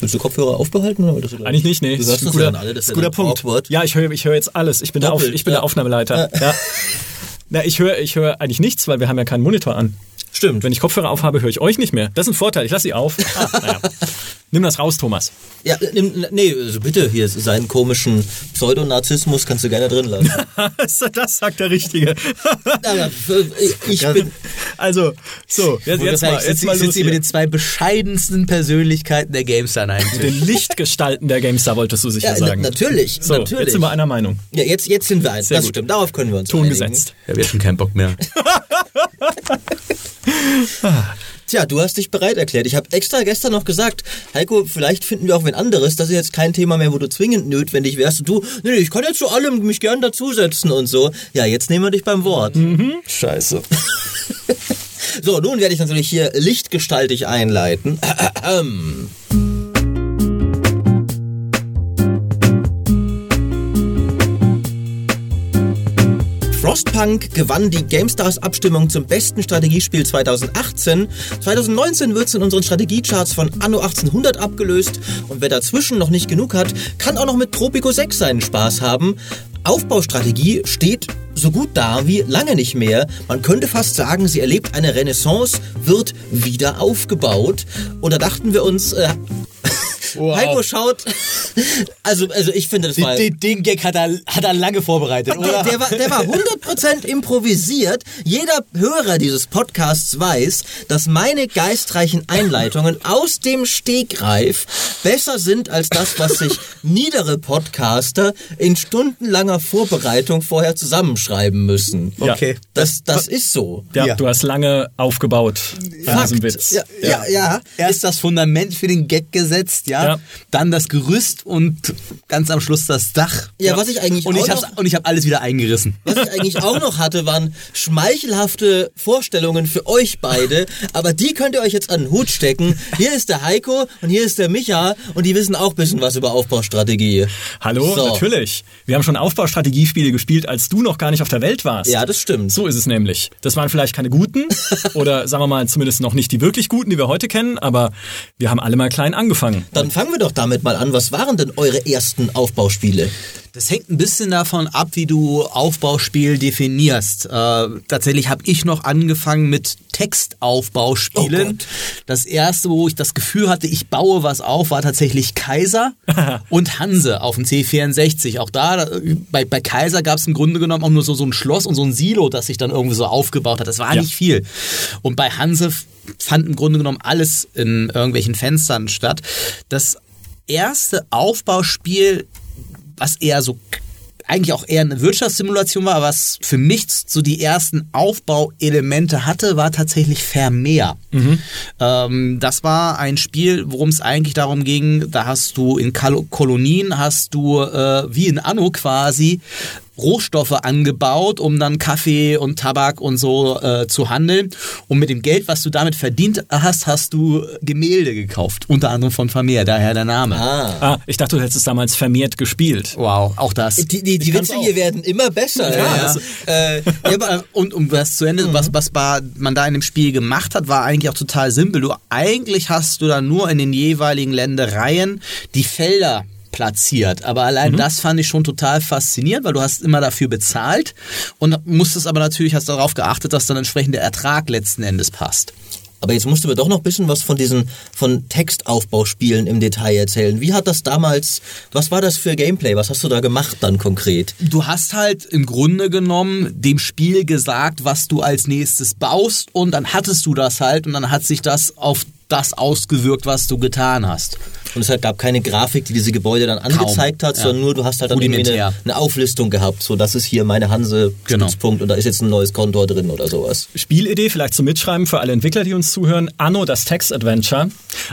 Willst du Kopfhörer aufbehalten? Oder du Eigentlich nicht, nee. Du Das ein das guter, ja alle, das ist guter Punkt. awkward. Ja, ich höre ich höre jetzt alles. Ich bin, der, Auf, Doppelt, ich bin der ja. Aufnahmeleiter. Ja. Na, ich höre ich höre eigentlich nichts, weil wir haben ja keinen Monitor an. Stimmt. Wenn ich Kopfhörer aufhabe, höre ich euch nicht mehr. Das ist ein Vorteil. Ich lasse sie auf. Ah, naja. Nimm das raus, Thomas. Ja, nimm, nee, also bitte, hier seinen komischen Pseudonarzissmus kannst du gerne drin lassen. das sagt der Richtige. Aber ich bin Also, so, jetzt, jetzt mal, jetzt mal sind los sie mit den zwei bescheidensten Persönlichkeiten der GameStar eigentlich. Den Lichtgestalten der GameStar wolltest du sicher ja, na, sagen. natürlich, So, natürlich. jetzt sind wir einer Meinung. ja, jetzt, jetzt sind wir eins. Sehr das gut. stimmt. Darauf können wir uns Ton einigen. gesetzt. Ich habe jetzt schon keinen Bock mehr. Tja, du hast dich bereit erklärt. Ich habe extra gestern noch gesagt, Heiko, vielleicht finden wir auch wen anderes. Das ist jetzt kein Thema mehr, wo du zwingend notwendig wärst. Und du, nee, nee, ich kann jetzt zu allem mich gern dazusetzen und so. Ja, jetzt nehmen wir dich beim Wort. Scheiße. So, nun werde ich natürlich hier lichtgestaltig einleiten. Frostpunk gewann die GameStars-Abstimmung zum besten Strategiespiel 2018. 2019 wird es in unseren Strategiecharts von Anno 1800 abgelöst. Und wer dazwischen noch nicht genug hat, kann auch noch mit Tropico 6 seinen Spaß haben. Aufbaustrategie steht so gut da wie lange nicht mehr. Man könnte fast sagen, sie erlebt eine Renaissance, wird wieder aufgebaut. Und da dachten wir uns, äh, Wow. Heiko schaut, also, also ich finde, das war... Den, den Gag hat er, hat er lange vorbereitet, oder? Der war, der war 100% improvisiert. Jeder Hörer dieses Podcasts weiß, dass meine geistreichen Einleitungen aus dem Stegreif besser sind als das, was sich niedere Podcaster in stundenlanger Vorbereitung vorher zusammenschreiben müssen. Ja. Okay. Das, das ist so. Ja, Ja. du hast lange aufgebaut an diesem Witz. Ja, ja, ja. Erst das Fundament für den Gag gesetzt, ja? Ja. Dann das Gerüst und ganz am Schluss das Dach. Ja, was ich eigentlich und auch ich noch- und ich habe alles wieder eingerissen. Was ich eigentlich auch noch hatte, waren schmeichelhafte Vorstellungen für euch beide. Aber die könnt ihr euch jetzt an den Hut stecken. Hier ist der Heiko und hier ist der Micha und die wissen auch ein bisschen was über Aufbaustrategie. Hallo, So. natürlich. Wir haben schon Aufbaustrategiespiele gespielt, als du noch gar nicht auf der Welt warst. Ja, das stimmt. So ist es nämlich. Das waren vielleicht keine guten oder sagen wir mal zumindest noch nicht die wirklich guten, die wir heute kennen, aber wir haben alle mal klein angefangen. Dann fangen wir doch damit mal an. Was waren denn eure ersten Aufbauspiele? Das hängt ein bisschen davon ab, wie du Aufbauspiel definierst. Äh, tatsächlich habe ich noch angefangen mit Textaufbauspielen. Oh das erste, wo ich das Gefühl hatte, ich baue was auf, war tatsächlich Kaiser und Hanse auf dem C64. Auch da, bei, bei Kaiser gab es im Grunde genommen auch nur so, so ein Schloss und so ein Silo, das sich dann irgendwie so aufgebaut hat. Das war Ja. nicht viel. Und bei Hanse fand im Grunde genommen alles in irgendwelchen Fenstern statt. Das erste Aufbauspiel was eher so eigentlich auch eher eine Wirtschaftssimulation war, was für mich so die ersten Aufbauelemente hatte, war tatsächlich Vermeer. Ähm, das war ein Spiel, worum es eigentlich darum ging, da hast du in Kolonien, hast du äh, wie in Anno quasi Rohstoffe angebaut, um dann Kaffee und Tabak und so äh, zu handeln. Und mit dem Geld, was du damit verdient hast, hast du Gemälde gekauft. Unter anderem von Vermeer, daher der Name. Ah. Ah, ich dachte, du hättest es damals vermehrt gespielt. Wow, auch das. Die, die, die Witze auch. hier werden immer besser. Ja, Ja, das- Äh, ja, aber, Äh, und um das zu Ende, was, was ba- man da in dem Spiel gemacht hat, war eigentlich auch total simpel. Du eigentlich hast du da nur in den jeweiligen Ländereien die Felder platziert. Aber allein das fand ich schon total faszinierend, weil du hast immer dafür bezahlt und musstest aber natürlich hast darauf geachtet, dass dann entsprechend der Ertrag letzten Endes passt. aber jetzt musst du mir doch noch ein bisschen was von diesen von Textaufbauspielen im Detail erzählen. Wie hat das damals, was war das für Gameplay? Was hast du da gemacht dann konkret? Du hast halt im Grunde genommen dem Spiel gesagt, was du als nächstes baust und dann hattest du das halt und dann hat sich das auf das ausgewirkt, was du getan hast. Und es gab keine Grafik, die diese Gebäude dann angezeigt hat, ja. sondern nur du hast halt dann irgendwie eine, eine Auflistung gehabt. So, das ist hier meine Hanse Genau. Stützpunkt und da ist jetzt ein neues Kontor drin oder sowas. Spielidee vielleicht zum Mitschreiben für alle Entwickler, die uns zuhören. Anno, das Text-Adventure.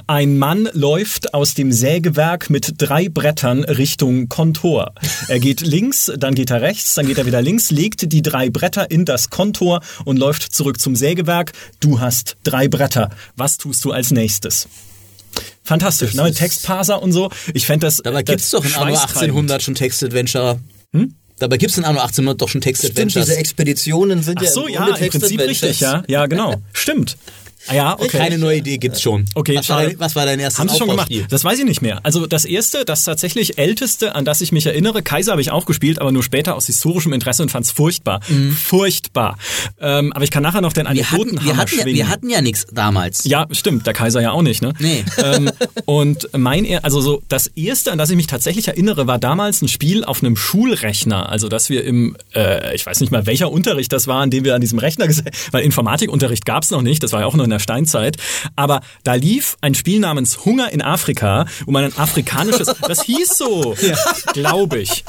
Ein Mann läuft aus dem Sägewerk mit drei Brettern Richtung Kontor. Er geht links, dann geht er rechts, dann geht er wieder links, legt die drei Bretter in das Kontor und läuft zurück zum Sägewerk. Du hast drei Bretter. Was tust du als nächstes? Fantastisch, ne? Textparser und so. Ich fände das. Dabei das gibt's doch in Anno schweißtreibend. 1800 schon Text-Adventure. Dabei gibt's in Anno 1800 doch schon Stimmt, Text-Adventures. diese Expeditionen sind Ach ja so, ja, im Prinzip richtig, ja. Ja, genau. Stimmt. Ah ja, okay. Keine neue Idee gibt's schon. Okay, was, war schade. dein, was war dein erstes Haben sie schon gemacht? Das weiß ich nicht mehr. Also das erste, das tatsächlich älteste, an das ich mich erinnere, Kaiser habe ich auch gespielt, aber nur später aus historischem Interesse und fand es furchtbar. Furchtbar. Ähm, aber ich kann nachher noch den Mhm. Wir hatten, wir, hatten ja, schwingen. wir hatten ja nichts damals. Ja, stimmt, der Kaiser ja auch nicht, ne? Nee. Ähm, und mein, er- also so das erste, an das ich mich tatsächlich erinnere, war damals ein Spiel auf einem Schulrechner. Also dass wir im, äh, ich weiß nicht mal welcher Unterricht das war, an dem wir an diesem Rechner gesessen, weil Informatikunterricht gab's noch nicht, das war ja auch noch in der Steinzeit. Aber da lief ein Spiel namens Hunger in Afrika, man ein afrikanisches, das hieß so, glaube ich.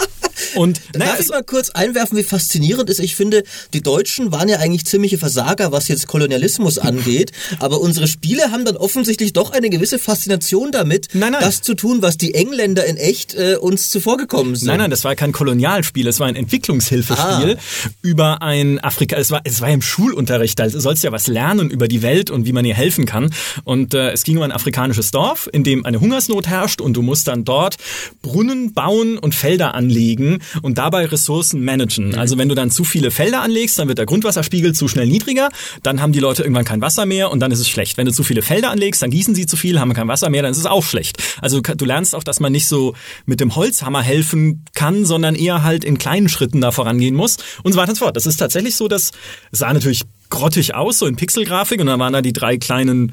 Und naja, Darf ich mal kurz einwerfen, wie faszinierend ist? Ich finde, die Deutschen waren ja eigentlich ziemliche Versager, was jetzt Kolonialismus angeht. Aber unsere Spiele haben dann offensichtlich doch eine gewisse Faszination damit, Nein, nein. das zu tun, was die Engländer in echt äh, uns zuvorgekommen sind. Nein, nein, das war kein Kolonialspiel, es war ein Entwicklungshilfespiel über ein Afrika. Es war, es war im Schulunterricht, da sollst du ja was lernen über die Welt und wie man ihr helfen kann. Und äh, es ging um ein afrikanisches Dorf, in dem eine Hungersnot herrscht und du musst dann dort Brunnen bauen und Felder anlegen und dabei Ressourcen managen. Also wenn du dann zu viele Felder anlegst, dann wird der Grundwasserspiegel zu schnell niedriger, dann haben die Leute irgendwann kein Wasser mehr und dann ist es schlecht. Wenn du zu viele Felder anlegst, dann gießen sie zu viel, haben kein Wasser mehr, dann ist es auch schlecht. Also du lernst auch, dass man nicht so mit dem Holzhammer helfen kann, sondern eher halt in kleinen Schritten da vorangehen muss und so weiter und so fort. Das ist tatsächlich so, dass es sah natürlich grottig aus, so in Pixelgrafik und dann waren da die drei kleinen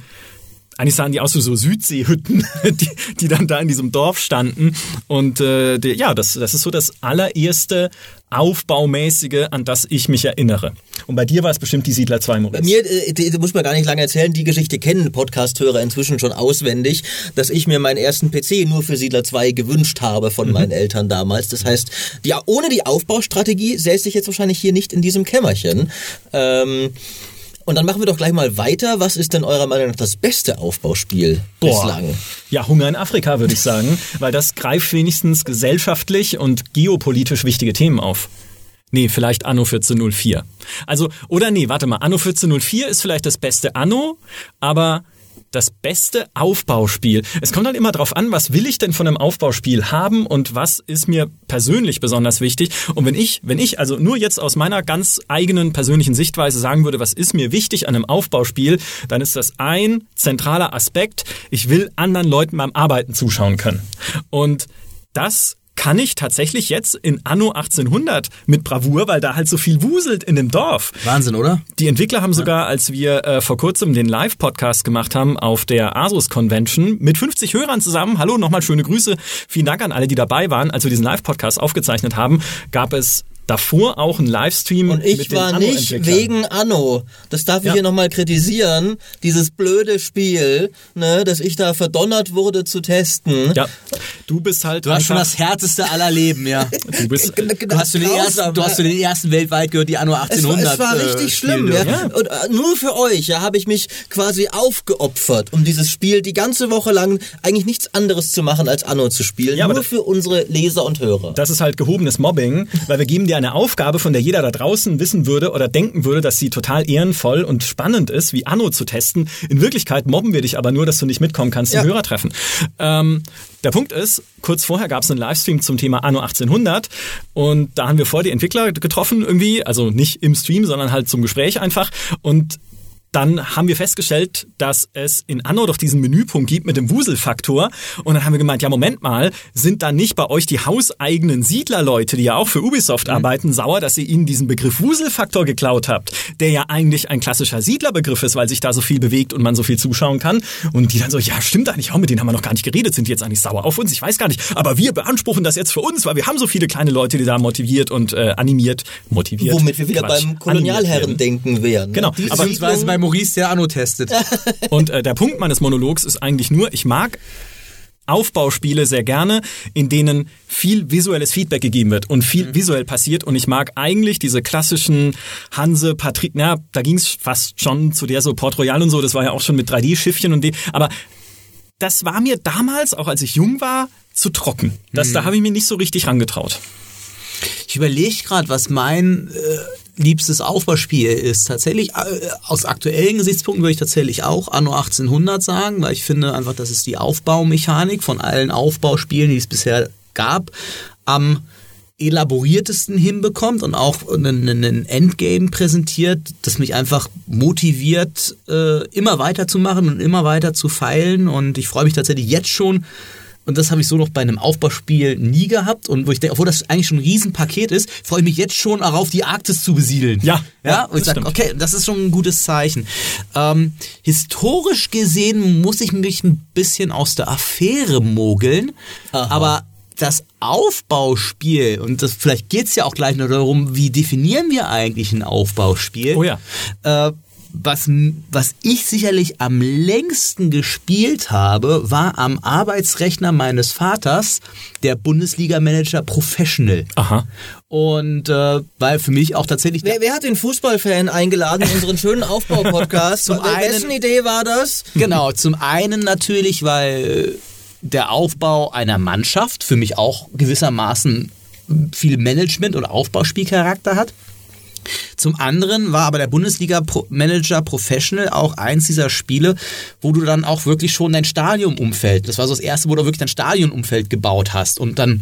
eigentlich sahen die aus wie so Südseehütten, die, die dann da in diesem Dorf standen. Und äh, die, ja, das, das ist so das allererste Aufbaumäßige, an das ich mich erinnere. Und bei dir war es bestimmt die Siedler 2, Bei Moritz. mir, äh, muss man gar nicht lange erzählen, die Geschichte kennen Podcast-Hörer inzwischen schon auswendig, dass ich mir meinen ersten PC nur für Siedler 2 gewünscht habe von meinen Eltern damals. Das heißt, die, ohne die Aufbaustrategie säße ich jetzt wahrscheinlich hier nicht in diesem Kämmerchen. Ähm, und dann machen wir doch gleich mal weiter. Was ist denn eurer Meinung nach das beste Aufbauspiel bislang? Ja, Hunger in Afrika, würde ich sagen, weil das greift wenigstens gesellschaftlich und geopolitisch wichtige Themen auf. Nee, vielleicht Anno 1404. Also, oder nee, warte mal, Anno 1404 ist vielleicht das beste Anno, aber das beste Aufbauspiel. Es kommt halt immer drauf an, was will ich denn von einem Aufbauspiel haben und was ist mir persönlich besonders wichtig. Und wenn ich, wenn ich also nur jetzt aus meiner ganz eigenen persönlichen Sichtweise sagen würde, was ist mir wichtig an einem Aufbauspiel, dann ist das ein zentraler Aspekt. Ich will anderen Leuten beim Arbeiten zuschauen können. Und das kann ich tatsächlich jetzt in Anno 1800 mit Bravour, weil da halt so viel wuselt in dem Dorf. Wahnsinn, oder? Die Entwickler haben sogar, als wir äh, vor kurzem den Live-Podcast gemacht haben auf der Asus Convention mit 50 Hörern zusammen, hallo, nochmal schöne Grüße, vielen Dank an alle, die dabei waren, als wir diesen Live-Podcast aufgezeichnet haben, gab es davor auch einen Livestream Und ich mit den war nicht Anno-Entwicklern. wegen Anno. Das darf ich Ja. hier nochmal kritisieren. Dieses blöde Spiel, ne, dass ich da verdonnert wurde zu testen. Ja, du bist halt Du hast schon einfach, das härteste aller Leben, ja. du bist, Du hast, du, den ersten, du hast ja. du den ersten weltweit gehört, die Anno Es war, 1800 es war äh, richtig spielen schlimm, ja. dürfen. Und äh, nur für euch, ja, habe ich mich quasi aufgeopfert, um dieses Spiel die ganze Woche lang eigentlich nichts anderes zu machen, als Anno zu spielen. Ja, nur für unsere Leser und Hörer. Das ist halt gehobenes Mobbing, weil wir geben dir eine Aufgabe, von der jeder da draußen wissen würde oder denken würde, dass sie total ehrenvoll und spannend ist, wie Anno zu testen. In Wirklichkeit mobben wir dich aber nur, dass du nicht mitkommen kannst zum Ja. Hörertreffen. Ähm, der Punkt ist, kurz vorher gab es einen Livestream zum Thema Anno 1800 und da haben wir vor die Entwickler getroffen irgendwie, also nicht im Stream, sondern halt zum Gespräch einfach und dann haben wir festgestellt, dass es in Anno doch diesen Menüpunkt gibt mit dem Wuselfaktor. Und dann haben wir gemeint, ja, Moment mal, sind da nicht bei euch die hauseigenen Siedlerleute, die ja auch für Ubisoft arbeiten, sauer, dass ihr ihnen diesen Begriff Wuselfaktor geklaut habt, der ja eigentlich ein klassischer Siedlerbegriff ist, weil sich da so viel bewegt und man so viel zuschauen kann. Und die dann so, ja, stimmt eigentlich auch, mit denen haben wir noch gar nicht geredet, sind die jetzt eigentlich sauer auf uns? Ich weiß gar nicht. Aber wir beanspruchen das jetzt für uns, weil wir haben so viele kleine Leute, die da motiviert und äh, animiert, motiviert. Womit wir wieder Quatsch, beim Kolonialherren werden. denken wären. Genau, Die aber- Maurice, der Anno testet. Und äh, der Punkt meines Monologs ist eigentlich nur, ich mag Aufbauspiele sehr gerne, in denen viel visuelles Feedback gegeben wird und viel visuell passiert. Und ich mag eigentlich diese klassischen Hanse, Patrik, na, da ging es fast schon zu der so Port Royal und so, das war ja auch schon mit 3D-Schiffchen und die, aber das war mir damals, auch als ich jung war, zu trocken. Das, Da habe ich mir nicht so richtig rangetraut. Ich überlege gerade, was mein äh, liebstes Aufbauspiel ist. Tatsächlich, äh, aus aktuellen Gesichtspunkten würde ich tatsächlich auch Anno 1800 sagen, weil ich finde einfach, das ist die Aufbaumechanik von allen Aufbauspielen, die es bisher gab, am elaboriertesten hinbekommt und auch einen Endgame präsentiert, das mich einfach motiviert, äh, immer weiterzumachen und immer weiter zu feilen. Und ich freue mich tatsächlich jetzt schon. Und das habe ich so noch bei einem Aufbauspiel nie gehabt. Und wo ich denke, obwohl das eigentlich schon ein Riesenpaket ist, freue ich mich jetzt schon darauf, die Arktis zu besiedeln. Ja. Ja, und ich sage, okay, das ist schon ein gutes Zeichen. Ähm, historisch gesehen muss ich mich ein bisschen aus der Affäre mogeln. Aha. Aber das Aufbauspiel, und das, vielleicht geht es ja auch gleich noch darum, wie definieren wir eigentlich ein Aufbauspiel? Oh ja. Äh, was, was ich sicherlich am längsten gespielt habe, war am Arbeitsrechner meines Vaters der Bundesliga-Manager Professional. Aha. Und äh, weil für mich auch tatsächlich Wer, wer hat den Fußballfan eingeladen in unseren schönen Aufbau-Podcast? Zum Wessen einen- Idee war das? Genau, zum einen natürlich, weil der Aufbau einer Mannschaft für mich auch gewissermaßen viel Management- oder Aufbauspielcharakter hat. Zum anderen war aber der Bundesliga-Manager Professional auch eins dieser Spiele, wo du dann auch wirklich schon dein Stadionumfeld, das war so das erste, wo du wirklich dein Stadionumfeld gebaut hast und dann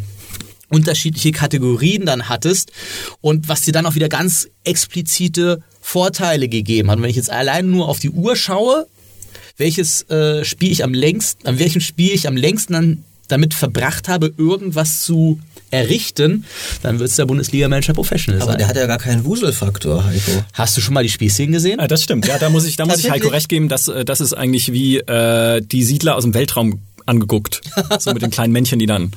unterschiedliche Kategorien dann hattest und was dir dann auch wieder ganz explizite Vorteile gegeben hat. Und wenn ich jetzt allein nur auf die Uhr schaue, welches äh, Spiel ich am längsten, an welchem Spiel ich am längsten dann damit verbracht habe, irgendwas zu errichten, dann wird es der Bundesliga-Manager Professional Aber sein. der hat ja gar keinen Wuselfaktor, Heiko. Hast du schon mal die Spielszenen gesehen? Ah, das stimmt. Ja, da muss ich, da muss ich Heiko recht geben, dass äh, das ist eigentlich wie äh, die Siedler aus dem Weltraum angeguckt. so mit den kleinen Männchen, die dann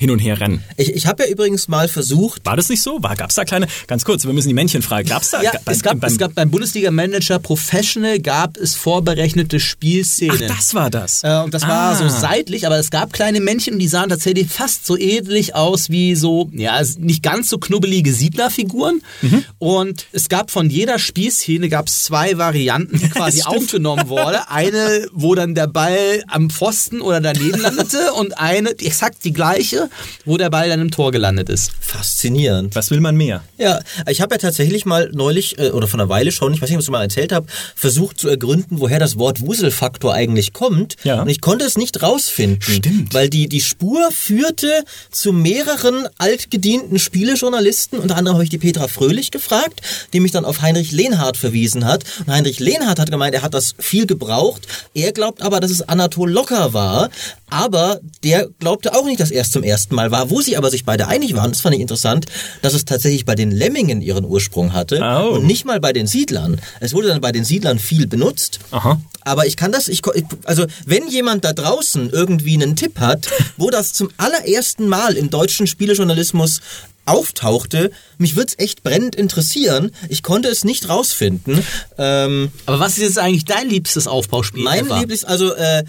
hin und her rennen. Ich, ich habe ja übrigens mal versucht, War das nicht so? War, gab's da kleine, ganz kurz, wir müssen die Männchen fragen. Gab's da? Ja, beim- es gab, beim- es gab beim Bundesliga-Manager Professional gab es vorberechnete Spielszenen. Ach, das war das. Äh, und das war Ah. so seitlich, aber es gab kleine Männchen und die sahen tatsächlich fast so ähnlich aus wie so, ja, nicht ganz so knubbelige Siedlerfiguren. Mhm. Und es gab von jeder Spielszene gab es zwei Varianten, die quasi aufgenommen wurde. Eine, wo dann der Ball am Pfosten oder daneben landete und eine, exakt die gleiche, wo der Ball dann im Tor gelandet ist. faszinierend. Was will man mehr? Ja, ich habe ja tatsächlich mal neulich äh, oder vor einer Weile schon, ich weiß nicht, ob ich es mal erzählt habe, versucht zu ergründen, woher das Wort Wuselfaktor eigentlich kommt. Ja. Und ich konnte es nicht rausfinden. Stimmt. Weil die, die Spur führte zu mehreren altgedienten Spielejournalisten. Unter anderem habe ich die Petra Fröhlich gefragt, die mich dann auf Heinrich Lehnhardt verwiesen hat. Und Heinrich Lehnhardt hat gemeint, er hat das viel gebraucht. Er glaubt aber, dass es Anatol Locker war. Aber der glaubte auch nicht, dass er es zum ersten Mal war. Wo sie aber sich beide einig waren, das fand ich interessant, dass es tatsächlich bei den Lemmingen ihren Ursprung hatte Oh. und nicht mal bei den Siedlern. Es wurde dann bei den Siedlern viel benutzt. Aha. Aber ich kann das, ich, also wenn jemand da draußen irgendwie einen Tipp hat, wo das zum allerersten Mal im deutschen Spielejournalismus auftauchte, mich würde es echt brennend interessieren. Ich konnte es nicht rausfinden. Ähm, Aber was ist jetzt eigentlich dein liebstes Aufbauspiel? mein ever? Lieblings, also äh,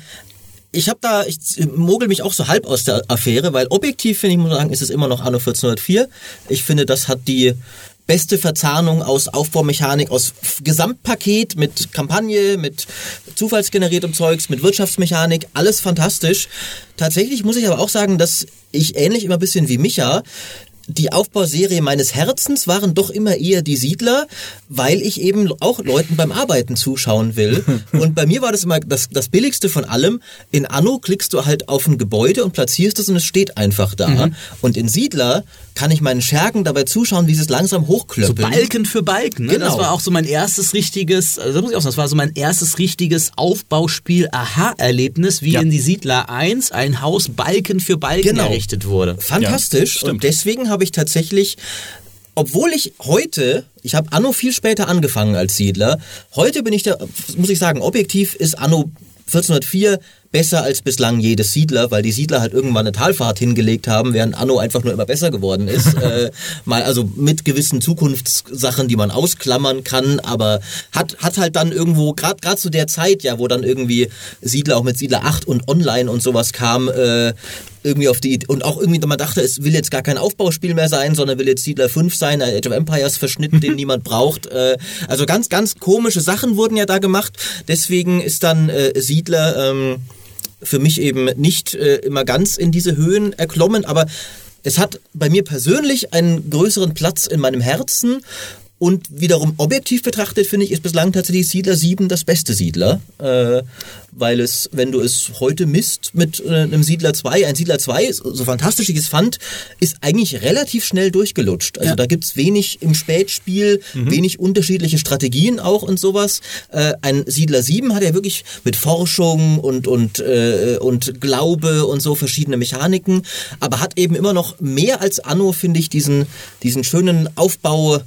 ich habe da, ich mogel mich auch so halb aus der Affäre, weil objektiv finde ich, muss sagen, ist es immer noch Anno 1404. Ich finde, das hat die beste Verzahnung aus Aufbaumechanik, aus Gesamtpaket mit Kampagne, mit zufallsgeneriertem Zeugs, mit Wirtschaftsmechanik, alles fantastisch. Tatsächlich muss ich aber auch sagen, dass ich ähnlich immer ein bisschen wie Micha die Aufbauserie meines Herzens waren doch immer eher die Siedler, weil ich eben auch Leuten beim Arbeiten zuschauen will. Und bei mir war das immer das, das Billigste von allem. In Anno klickst du halt auf ein Gebäude und platzierst es und es steht einfach da. Und in Siedler kann ich meinen Schergen dabei zuschauen, wie sie es langsam So hochklöppeln. Balken für Balken. Ne? Genau. Das war auch so mein erstes richtiges, also das muss ich auch sagen, das war so mein erstes richtiges Aufbauspiel Aha-Erlebnis, wie Ja. in die Siedler 1 ein Haus Balken für Balken Genau. errichtet wurde. Fantastisch. Ja, und deswegen habe ich tatsächlich, obwohl ich heute, ich habe Anno viel später angefangen als Siedler, heute bin ich der, muss ich sagen, objektiv ist Anno 1404 besser als bislang jedes Siedler, weil die Siedler halt irgendwann eine Talfahrt hingelegt haben, während Anno einfach nur immer besser geworden ist. äh, mal also mit gewissen Zukunftssachen, die man ausklammern kann, aber hat hat halt dann irgendwo gerade gerade zu der Zeit ja, wo dann irgendwie Siedler auch mit Siedler 8 und Online und sowas kam, äh, irgendwie auf die und auch irgendwie man dachte, es will jetzt gar kein Aufbauspiel mehr sein, sondern will jetzt Siedler 5 sein, ein Age of Empires Verschnitt, den niemand braucht. Äh, also ganz ganz komische Sachen wurden ja da gemacht. Deswegen ist dann äh, Siedler ähm, für mich eben nicht äh, immer ganz in diese Höhen erklommen, aber es hat bei mir persönlich einen größeren Platz in meinem Herzen Und wiederum objektiv betrachtet, finde ich, ist bislang tatsächlich Siedler 7 das beste Siedler. Äh, weil es, wenn du es heute misst mit äh, einem Siedler 2, ein Siedler 2, so fantastisch ich es fand, ist eigentlich relativ schnell durchgelutscht. Also Ja. da gibt's wenig im Spätspiel, wenig unterschiedliche Strategien auch und sowas. Äh, ein Siedler 7 hat ja wirklich mit Forschung und, und, äh, und Glaube und so verschiedene Mechaniken, aber hat eben immer noch mehr als Anno, finde ich, diesen, diesen schönen Aufbau.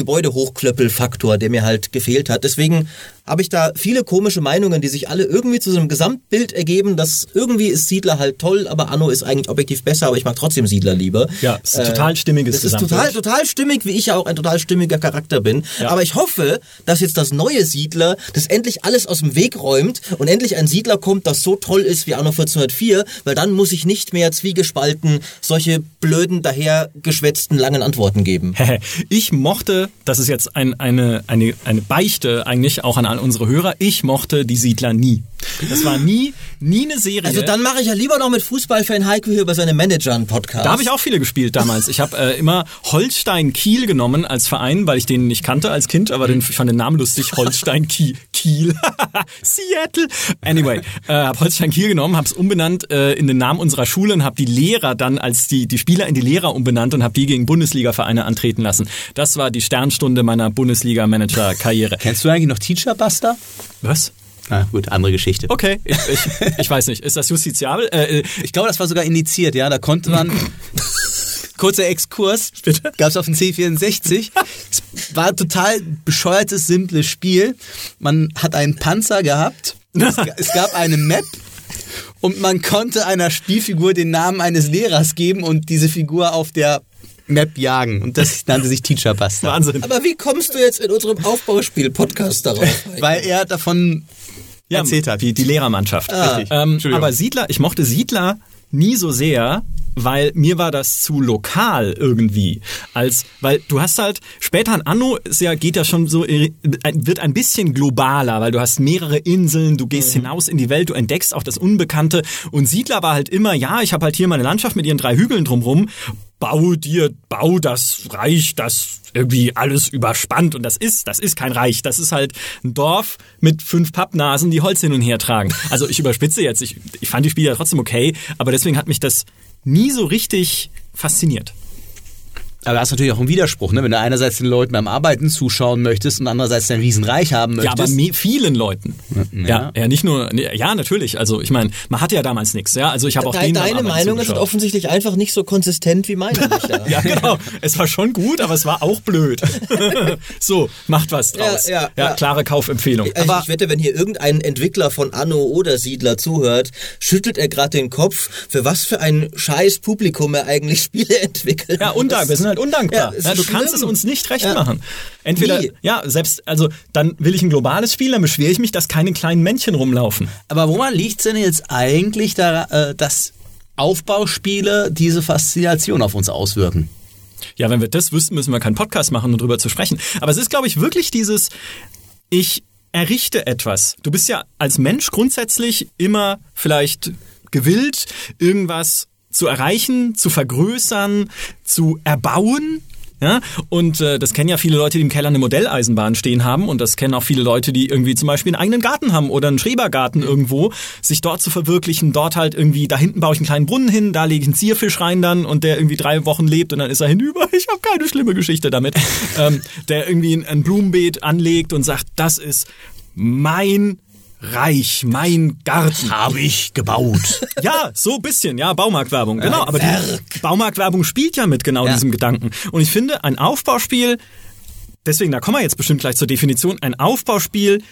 Gebäudehochklöppelfaktor, der mir halt gefehlt hat. Deswegen habe ich da viele komische Meinungen, die sich alle irgendwie zu so einem Gesamtbild ergeben, dass irgendwie ist Siedler halt toll, aber Anno ist eigentlich objektiv besser, aber ich mag trotzdem Siedler lieber. Ja, es ist ein total stimmiges Es ist Gesamtbild. total, total stimmig, wie ich ja auch ein total stimmiger Charakter bin. Ja. Aber ich hoffe, dass jetzt das neue Siedler das endlich alles aus dem Weg räumt und endlich ein Siedler kommt, das so toll ist wie Anno 1404, weil dann muss ich nicht mehr zwiegespalten solche blöden, dahergeschwätzten langen Antworten geben. Ich mochte, das ist jetzt ein, eine, eine, eine Beichte eigentlich auch an unsere Hörer, ich mochte die Siedler nie. Das war nie, nie eine Serie. Also dann mache ich ja lieber noch mit Fußballfan Heiko hier über seine Manager einen Podcast. Da habe ich auch viele gespielt damals. Ich habe äh, immer Holstein Kiel genommen als Verein, weil ich den nicht kannte als Kind, aber den, ich fand den Namen lustig. Holstein Kiel. Kiel. Seattle. Anyway, äh, habe Holstein Kiel genommen, habe es umbenannt äh, in den Namen unserer Schule und habe die Lehrer dann als die, die Spieler in die Lehrer umbenannt und habe die gegen Bundesliga-Vereine antreten lassen. Das war die Sternstunde meiner Bundesliga-Manager-Karriere. Kennst du eigentlich noch Teacher Buster? Was? Na gut, andere Geschichte. Okay, ich, ich, ich weiß nicht. Ist das justiziabel? Äh, äh, Ich glaube, das war sogar indiziert, ja. Da konnte man. Kurzer Exkurs. Bitte? Gab es auf dem C64. Es war ein total bescheuertes, simples Spiel. Man hat einen Panzer gehabt. Es, es gab eine Map. Und man konnte einer Spielfigur den Namen eines Lehrers geben und diese Figur auf der Map jagen. Und das nannte sich Teacher Buster. Wahnsinn. Aber wie kommst du jetzt in unserem Aufbauspiel-Podcast darauf? Weil er davon ja, erzählt hat. Die, die Lehrermannschaft. Richtig. Ähm, aber Siedler, ich mochte Siedler nie so sehr, weil mir war das zu lokal irgendwie. Als, weil du hast halt, später an Anno ist ja, geht ja schon so, äh, wird ein bisschen globaler, weil du hast mehrere Inseln, du gehst hinaus in die Welt, du entdeckst auch das Unbekannte. Und Siedler war halt immer, ja, ich habe halt hier meine Landschaft mit ihren drei Hügeln drumrum. Bau dir, bau das Reich, das irgendwie alles überspannt. Und das ist, das ist kein Reich. Das ist halt ein Dorf mit fünf Pappnasen, die Holz hin und her tragen. Also ich überspitze jetzt. Ich, ich fand die Spiele ja trotzdem okay, aber deswegen hat mich das nie so richtig fasziniert. Aber das ist natürlich auch ein Widerspruch, ne? wenn du einerseits den Leuten beim Arbeiten zuschauen möchtest und andererseits ein Riesenreich haben Ja, aber möchtest. vielen Leuten. Ja. ja, nicht nur, ja, natürlich. Also ich meine, man hatte ja damals nichts. Ja, also ich habe auch beim deine sind zugeschaut. offensichtlich einfach nicht so konsistent wie meine. Micha. Ja, genau. Es war schon gut, aber es war auch blöd. so, macht was draus. Ja, ja, ja. klare Kaufempfehlung. Also ich wette, wenn hier irgendein Entwickler von Anno oder Siedler zuhört, schüttelt er gerade den Kopf, für was für ein scheiß Publikum er eigentlich Spiele entwickelt. Ja, undankbar. Wir sind halt undankbar. Ja, es Ja, du kannst es schlimm. uns nicht recht machen. Entweder, Nie. ja, selbst, also dann will ich ein globales Spiel, dann beschwere ich mich, dass keine kleinen Männchen rumlaufen. Aber woran liegt denn jetzt eigentlich, da, äh, dass Aufbauspiele diese Faszination auf uns auswirken? Ja, wenn wir das wüssten, müssen wir keinen Podcast machen, um drüber zu sprechen. Aber es ist, glaube ich, wirklich dieses, ich errichte etwas. Du bist ja als Mensch grundsätzlich immer vielleicht gewillt, irgendwas zu erreichen, zu vergrößern, zu erbauen. Ja, und äh, das kennen ja viele Leute, die im Keller eine Modelleisenbahn stehen haben und das kennen auch viele Leute, die irgendwie zum Beispiel einen eigenen Garten haben oder einen Schrebergarten irgendwo, sich dort zu verwirklichen, dort halt irgendwie, da hinten baue ich einen kleinen Brunnen hin, da lege ich einen Zierfisch rein dann und der irgendwie drei Wochen lebt und dann ist er hinüber. Ich habe keine schlimme Geschichte damit. ähm, der irgendwie ein, ein Blumenbeet anlegt und sagt, das ist mein Reich, mein Garten. Habe ich gebaut. Ja, so ein bisschen, ja, Baumarktwerbung, genau. Aber die Baumarktwerbung spielt ja mit genau Ja. diesem Gedanken. Und ich finde, ein Aufbauspiel, deswegen, da kommen wir jetzt bestimmt gleich zur Definition, ein Aufbauspiel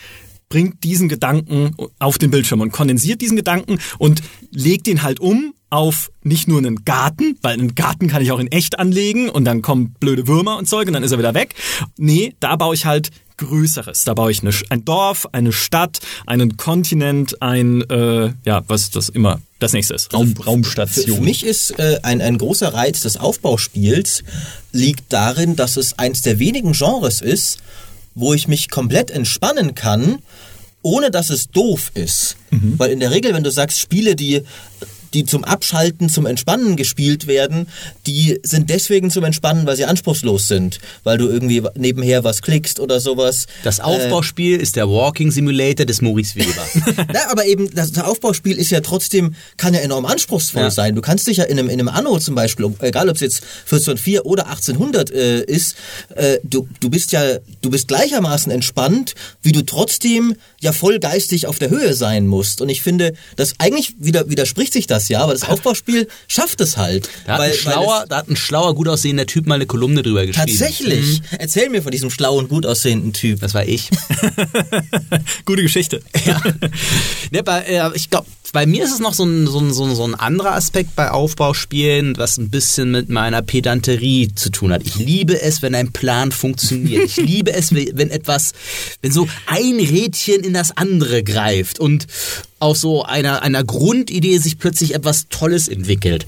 bringt diesen Gedanken auf den Bildschirm und kondensiert diesen Gedanken und legt den halt um auf nicht nur einen Garten, weil einen Garten kann ich auch in echt anlegen und dann kommen blöde Würmer und Zeug und dann ist er wieder weg. Nee, da baue ich halt Größeres. Da baue ich eine, ein Dorf, eine Stadt, einen Kontinent, ein, äh, ja, was ist das immer das nächste ist? Raum, Für, Raumstation. für mich ist äh, ein, ein großer Reiz des Aufbauspiels liegt darin, dass es eins der wenigen Genres ist, wo ich mich komplett entspannen kann, ohne dass es doof ist. Weil in der Regel, wenn du sagst, Spiele, die die zum Abschalten, zum Entspannen gespielt werden, die sind deswegen zum Entspannen, weil sie anspruchslos sind, weil du irgendwie nebenher was klickst oder sowas. Das Aufbauspiel äh, ist der Walking Simulator des Maurice Weber. Na, aber eben das, Aufbauspiel ist ja trotzdem, kann ja enorm anspruchsvoll ja. sein. Du kannst dich ja in einem, in einem Anno zum Beispiel, egal ob es jetzt 1404 oder 1800 äh, ist, äh, du, du bist ja, du bist gleichermaßen entspannt, wie du trotzdem ja voll geistig auf der Höhe sein musst. Und ich finde, das eigentlich wieder, widerspricht sich das ja, aber das Aufbauspiel schafft es halt. Da, weil, hat, ein schlauer, da hat ein schlauer, gut aussehender Typ mal eine Kolumne drüber geschrieben. Tatsächlich. Mhm. Erzähl mir von diesem schlauen, gut aussehenden Typ. Das war ich. Gute Geschichte. Ja. Ne, äh, ich glaube, bei mir ist es noch so ein, so, ein, so, ein, so ein anderer Aspekt bei Aufbauspielen, was ein bisschen mit meiner Pedanterie zu tun hat. Ich liebe es, wenn ein Plan funktioniert. Ich liebe es, wenn etwas, wenn so ein Rädchen in das andere greift und aus so einer, einer Grundidee sich plötzlich etwas Tolles entwickelt.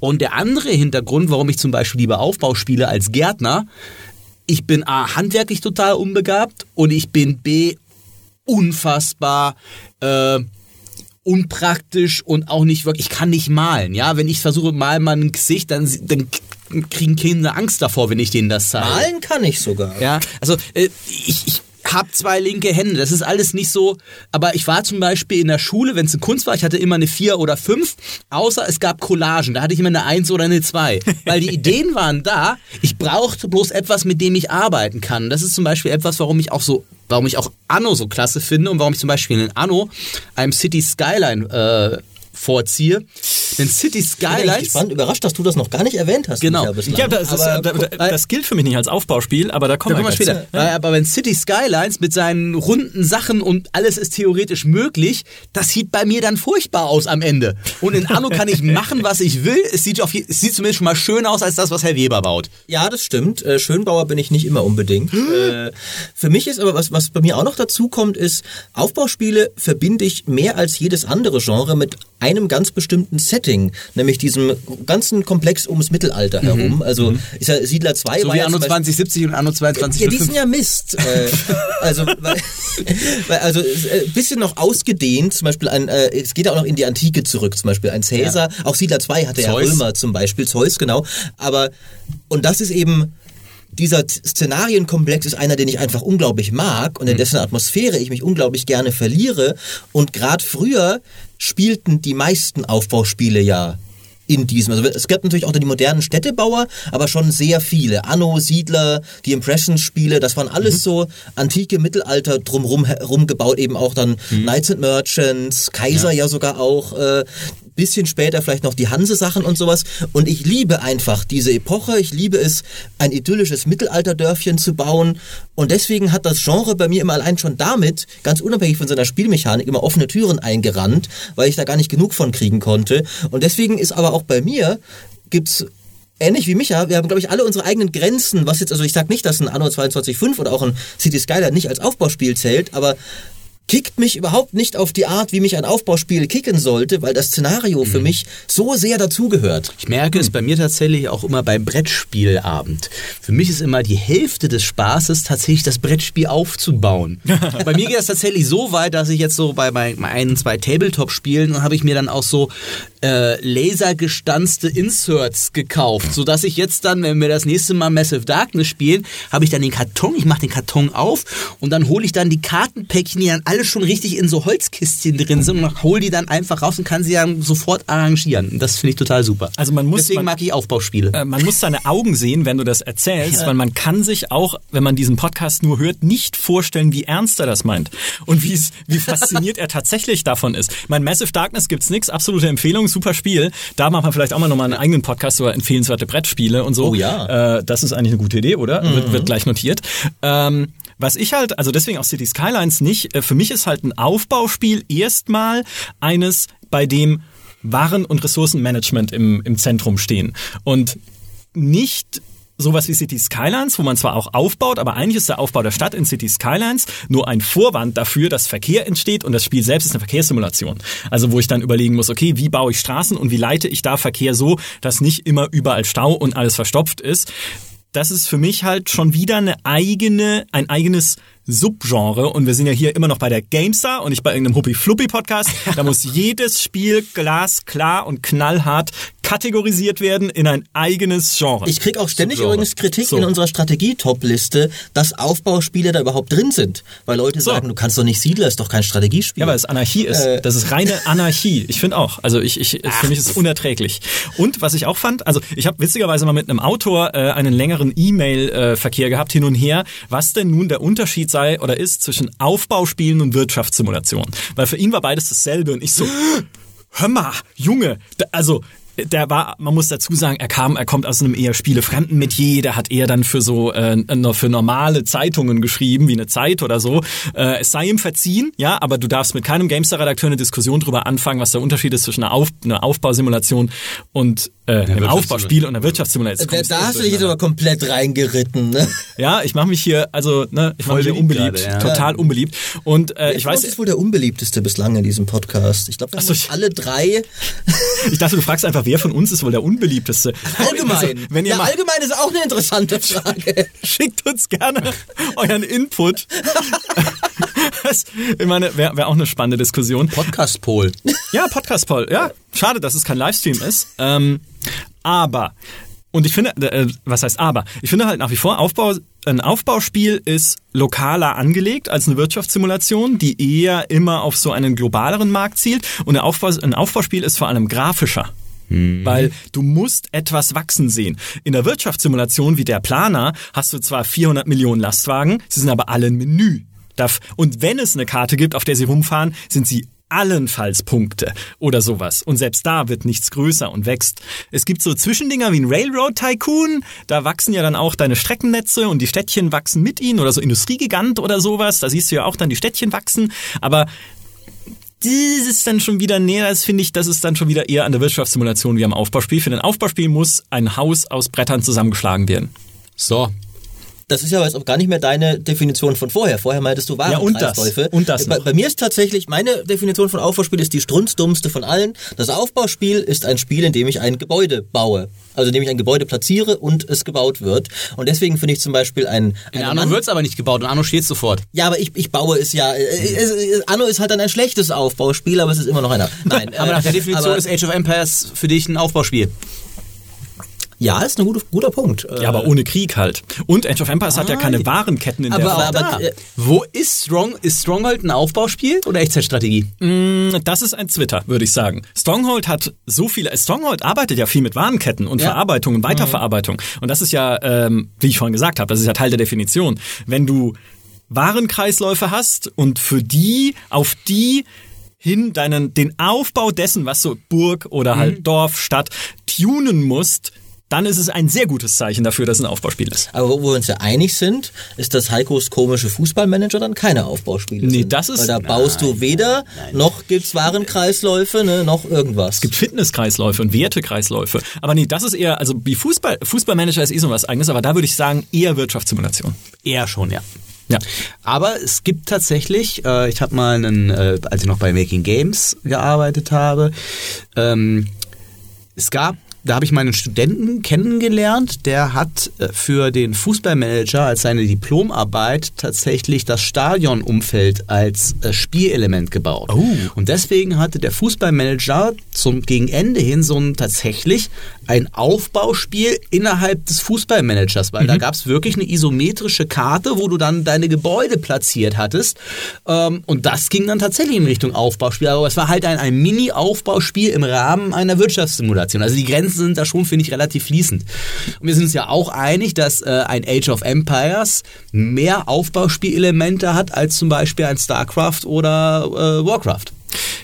Und der andere Hintergrund, warum ich zum Beispiel lieber Aufbau spiele als Gärtner, ich bin A, handwerklich total unbegabt und ich bin B, unfassbar äh, unpraktisch und auch nicht wirklich, ich kann nicht malen, ja, wenn ich versuche, mal mal ein Gesicht, dann, dann kriegen Kinder Angst davor, wenn ich denen das zeige. Malen kann ich sogar. Ja, also äh, ich, ich habe zwei linke Hände. Das ist alles nicht so. Aber ich war zum Beispiel in der Schule, wenn es eine Kunst war, ich hatte immer eine vier oder fünf, außer es gab Collagen. Da hatte ich immer eine eins oder eine zwei. Weil die Ideen waren da. Ich brauchte bloß etwas, mit dem ich arbeiten kann. Das ist zum Beispiel etwas, warum ich auch so, warum ich auch Anno so klasse finde und warum ich zum Beispiel in Anno einem City Skyline äh, vorziehe. Denn City Skylines. Ich bin spannend überrascht, dass du das noch gar nicht erwähnt hast. Genau. Ja, das, aber, ist, das, das, gilt für mich nicht als Aufbauspiel, aber da kommen da wir später. Ja. Aber wenn City Skylines mit seinen runden Sachen und alles ist theoretisch möglich, das sieht bei mir dann furchtbar aus am Ende. Und in Anno kann ich machen, was ich will. Es sieht, auf, es sieht zumindest schon mal schön aus als das, was Herr Weber baut. Ja, das stimmt. Äh, Schönbauer bin ich nicht immer unbedingt. Hm. Äh, für mich ist aber was, was bei mir auch noch dazu kommt, ist, Aufbauspiele verbinde ich mehr als jedes andere Genre mit einem ganz bestimmten Setting, nämlich diesem ganzen Komplex ums Mittelalter mhm. herum. Also mhm. ist ja Siedler 2 so war wie ja Anno 2070 und Anno 22. Ja, die sind ja Mist. äh, also, weil, also ein äh, bisschen noch ausgedehnt, zum Beispiel ein, äh, es geht auch noch in die Antike zurück, zum Beispiel ein Cäsar, ja. auch Siedler 2 hatte Zeus. ja Römer zum Beispiel, Zeus, genau. Aber, und das ist eben dieser Szenarienkomplex ist einer, den ich einfach unglaublich mag und in mhm. dessen Atmosphäre ich mich unglaublich gerne verliere. Und gerade früher spielten die meisten Aufbauspiele ja in diesem. Also es gibt natürlich auch die modernen Städtebauer, aber schon sehr viele. Anno, Siedler, die Impressions-Spiele, das waren alles mhm. so antike Mittelalter drumherum herum gebaut, eben auch dann mhm. Knights and Merchants, Kaiser ja, ja sogar auch. Äh, bisschen später vielleicht noch die Hanse-Sachen und sowas. Und ich liebe einfach diese Epoche. Ich liebe es, ein idyllisches Mittelalterdörfchen zu bauen. Und deswegen hat das Genre bei mir immer allein schon damit, ganz unabhängig von seiner Spielmechanik, immer offene Türen eingerannt, weil ich da gar nicht genug von kriegen konnte. Und deswegen ist aber auch bei mir gibt's ähnlich wie Micha, wir haben, glaube ich, alle unsere eigenen Grenzen, was jetzt, also ich sage nicht, dass ein Anno 22.5 oder auch ein City Skyline nicht als Aufbauspiel zählt, aber kickt mich überhaupt nicht auf die Art, wie mich ein Aufbauspiel kicken sollte, weil das Szenario mhm. für mich so sehr dazugehört. Ich merke es bei mir tatsächlich auch immer beim Brettspielabend. Für mich ist immer die Hälfte des Spaßes tatsächlich das Brettspiel aufzubauen. bei mir geht das tatsächlich so weit, dass ich jetzt so bei meinen ein, zwei Tabletop-Spielen habe ich mir dann auch so äh, lasergestanzte Inserts gekauft, sodass ich jetzt dann, wenn wir das nächste Mal Massive Darkness spielen, habe ich dann den Karton, ich mache den Karton auf und dann hole ich dann die Kartenpäckchen, die dann alle schon richtig in so Holzkistchen drin sind und hole die dann einfach raus und kann sie dann sofort arrangieren. Das finde ich total super. Also man muss, Deswegen man, mag ich Aufbauspiele. Äh, man muss seine Augen sehen, wenn du das erzählst, ja. weil man kann sich auch, wenn man diesen Podcast nur hört, nicht vorstellen, wie ernst er das meint und wie wie fasziniert er tatsächlich davon ist. Mein Massive Darkness gibt's nichts, absolute Empfehlung, super Spiel. Da machen wir vielleicht auch mal nochmal einen eigenen Podcast über empfehlenswerte Brettspiele und so. Oh ja. Äh, das ist eigentlich eine gute Idee, oder? Mhm. Wird, wird gleich notiert. Ähm, was ich halt, also deswegen auch City Skylines nicht, äh, für mich ist halt ein Aufbauspiel erstmal eines, bei dem Waren- und Ressourcenmanagement im, im Zentrum stehen. Und nicht sowas wie City Skylines, wo man zwar auch aufbaut, aber eigentlich ist der Aufbau der Stadt in City Skylines nur ein Vorwand dafür, dass Verkehr entsteht und das Spiel selbst ist eine Verkehrssimulation. Also wo ich dann überlegen muss, okay, wie baue ich Straßen und wie leite ich da Verkehr so, dass nicht immer überall Stau und alles verstopft ist das ist für mich halt schon wieder eine eigene, ein eigenes Subgenre und wir sind ja hier immer noch bei der GameStar und nicht bei irgendeinem Huppi-Fluppi-Podcast. Da muss jedes Spiel glasklar und knallhart kategorisiert werden in ein eigenes Genre. Ich krieg auch ständig Subgenre. übrigens Kritik So. in unserer Strategie-Top-Liste, dass Aufbauspiele da überhaupt drin sind. Weil Leute So. sagen, du kannst doch nicht Siedler, ist doch kein Strategiespiel. Ja, weil es Anarchie ist. Äh. Das ist reine Anarchie. Ich finde auch. Also ich, ich für mich ist es unerträglich. Und was ich auch fand, also ich habe witzigerweise mal mit einem Autor äh, einen längeren E-Mail-Verkehr gehabt hin und her, was denn nun der Unterschied sei oder ist zwischen Aufbauspielen und Wirtschaftssimulation. Weil für ihn war beides dasselbe und ich so, hör mal, Junge, da, also der war, man muss dazu sagen, er kam, er kommt aus einem eher spielefremden Metier, der hat eher dann für so äh, für normale Zeitungen geschrieben, wie eine Zeit oder so. Äh, es sei ihm verziehen, ja, aber du darfst mit keinem Gamestar-Redakteur eine Diskussion darüber anfangen, was der Unterschied ist zwischen einer, Auf, einer Aufbausimulation und äh, einem Aufbauspiel und einer Wirtschaftssimulation. da, da hast du dich jetzt aber komplett reingeritten, ne? Ja, ich mache mich hier, also ne, ich mache mich hier beliebt unbeliebt, gerade, ja. total unbeliebt. Und äh, ich Ich weiß, weiß, das ist wohl der unbeliebteste bislang in diesem Podcast. Ich glaube, wir so, ich- alle drei ich dachte, du fragst einfach, wer von uns ist wohl der unbeliebteste. allgemein. Also, wenn ihr ja, mal allgemein ist auch eine interessante Frage. Schickt uns gerne euren Input. Das, ich meine, wäre wär auch eine spannende Diskussion. Podcast-Pol. Ja, Podcast Paul. Ja, schade, dass es kein Livestream ist. Ähm, aber und ich finde, äh, was heißt aber? Ich finde halt nach wie vor Aufbau, ein Aufbauspiel ist lokaler angelegt als eine Wirtschaftssimulation, die eher immer auf so einen globaleren Markt zielt. Und ein, Aufbau, ein Aufbauspiel ist vor allem grafischer. Weil du musst etwas wachsen sehen. In der Wirtschaftssimulation wie der Planer hast du zwar 400 Millionen Lastwagen, sie sind aber alle ein Menü. Und wenn es eine Karte gibt, auf der sie rumfahren, sind sie allenfalls Punkte oder sowas. Und selbst da wird nichts größer und wächst. Es gibt so Zwischendinger wie ein Railroad Tycoon, da wachsen ja dann auch deine Streckennetze und die Städtchen wachsen mit ihnen oder so Industriegigant oder sowas, da siehst du ja auch dann die Städtchen wachsen, aber das ist dann schon wieder näher, das finde ich, das ist dann schon wieder eher an der Wirtschaftssimulation wie am Aufbauspiel. Für ein Aufbauspiel muss ein Haus aus Brettern zusammengeschlagen werden. So. Das ist ja jetzt auch gar nicht mehr deine Definition von vorher. Vorher meintest du Ja, und das. Warenkreisläufe. Und das bei, bei mir ist tatsächlich, meine Definition von Aufbauspiel ist die strunzdummste von allen. Das Aufbauspiel ist ein Spiel, in dem ich ein Gebäude baue. Also in dem ich ein Gebäude platziere und es gebaut wird. Und deswegen finde ich zum Beispiel ein... In Anno Mann- wird's aber nicht gebaut und Anno steht sofort. Ja, aber ich, ich baue es ja. Äh, es, es, Anno ist halt dann ein schlechtes Aufbauspiel, aber es ist immer noch einer. Nein, Aber äh, nach der Definition ist Age of Empires für dich ein Aufbauspiel. Ja, ist ein guter, guter Punkt. Äh, Ja, aber ohne Krieg halt. Und Age of Empires hat ja keine Warenketten in Aber, der auch aber, da. äh, Wo ist Strong? Ist Stronghold ein Aufbauspiel oder Echtzeitstrategie? Das ist ein Twitter, würde ich sagen. Stronghold hat so viele. Stronghold arbeitet ja viel mit Warenketten und Ja. Verarbeitung und Weiterverarbeitung. Und das ist ja, ähm, wie ich vorhin gesagt habe, das ist ja Teil der Definition. Wenn du Warenkreisläufe hast und für die, auf die hin deinen, den Aufbau dessen, was so Burg oder halt Dorf, Stadt tunen musst, dann ist es ein sehr gutes Zeichen dafür, dass es ein Aufbauspiel ist. Aber wo wir uns ja einig sind, ist, dass Heikos komische Fußballmanager dann keine Aufbauspiele Nee, sind. das ist- Weil da baust du weder, noch gibt's Warenkreisläufe, ne, noch irgendwas. Es gibt Fitnesskreisläufe und Wertekreisläufe. Aber nee, das ist eher, also wie Fußball, Fußballmanager ist eh so was eigenes, aber da würde ich sagen, eher Wirtschaftssimulation. Eher schon, ja. Ja. Aber es gibt tatsächlich, äh, ich habe mal einen, äh, als ich noch bei Making Games gearbeitet habe, ähm, es gab, da habe ich meinen Studenten kennengelernt, der hat äh, für den Fußballmanager als seine Diplomarbeit tatsächlich das Stadionumfeld als äh, Spielelement gebaut. Oh. Und deswegen hatte der Fußballmanager zum gegen Ende hin so ein tatsächlich ein Aufbauspiel innerhalb des Fußballmanagers, weil da gab es wirklich eine isometrische Karte, wo du dann deine Gebäude platziert hattest. Ähm, und das ging dann tatsächlich in Richtung Aufbauspiel. Aber es war halt ein, ein Mini-Aufbauspiel im Rahmen einer Wirtschaftssimulation. Also die Grenzen sind da schon, finde ich, relativ fließend. Und wir sind uns ja auch einig, dass äh, ein Age of Empires mehr Aufbauspielelemente hat als zum Beispiel ein StarCraft oder äh, Warcraft.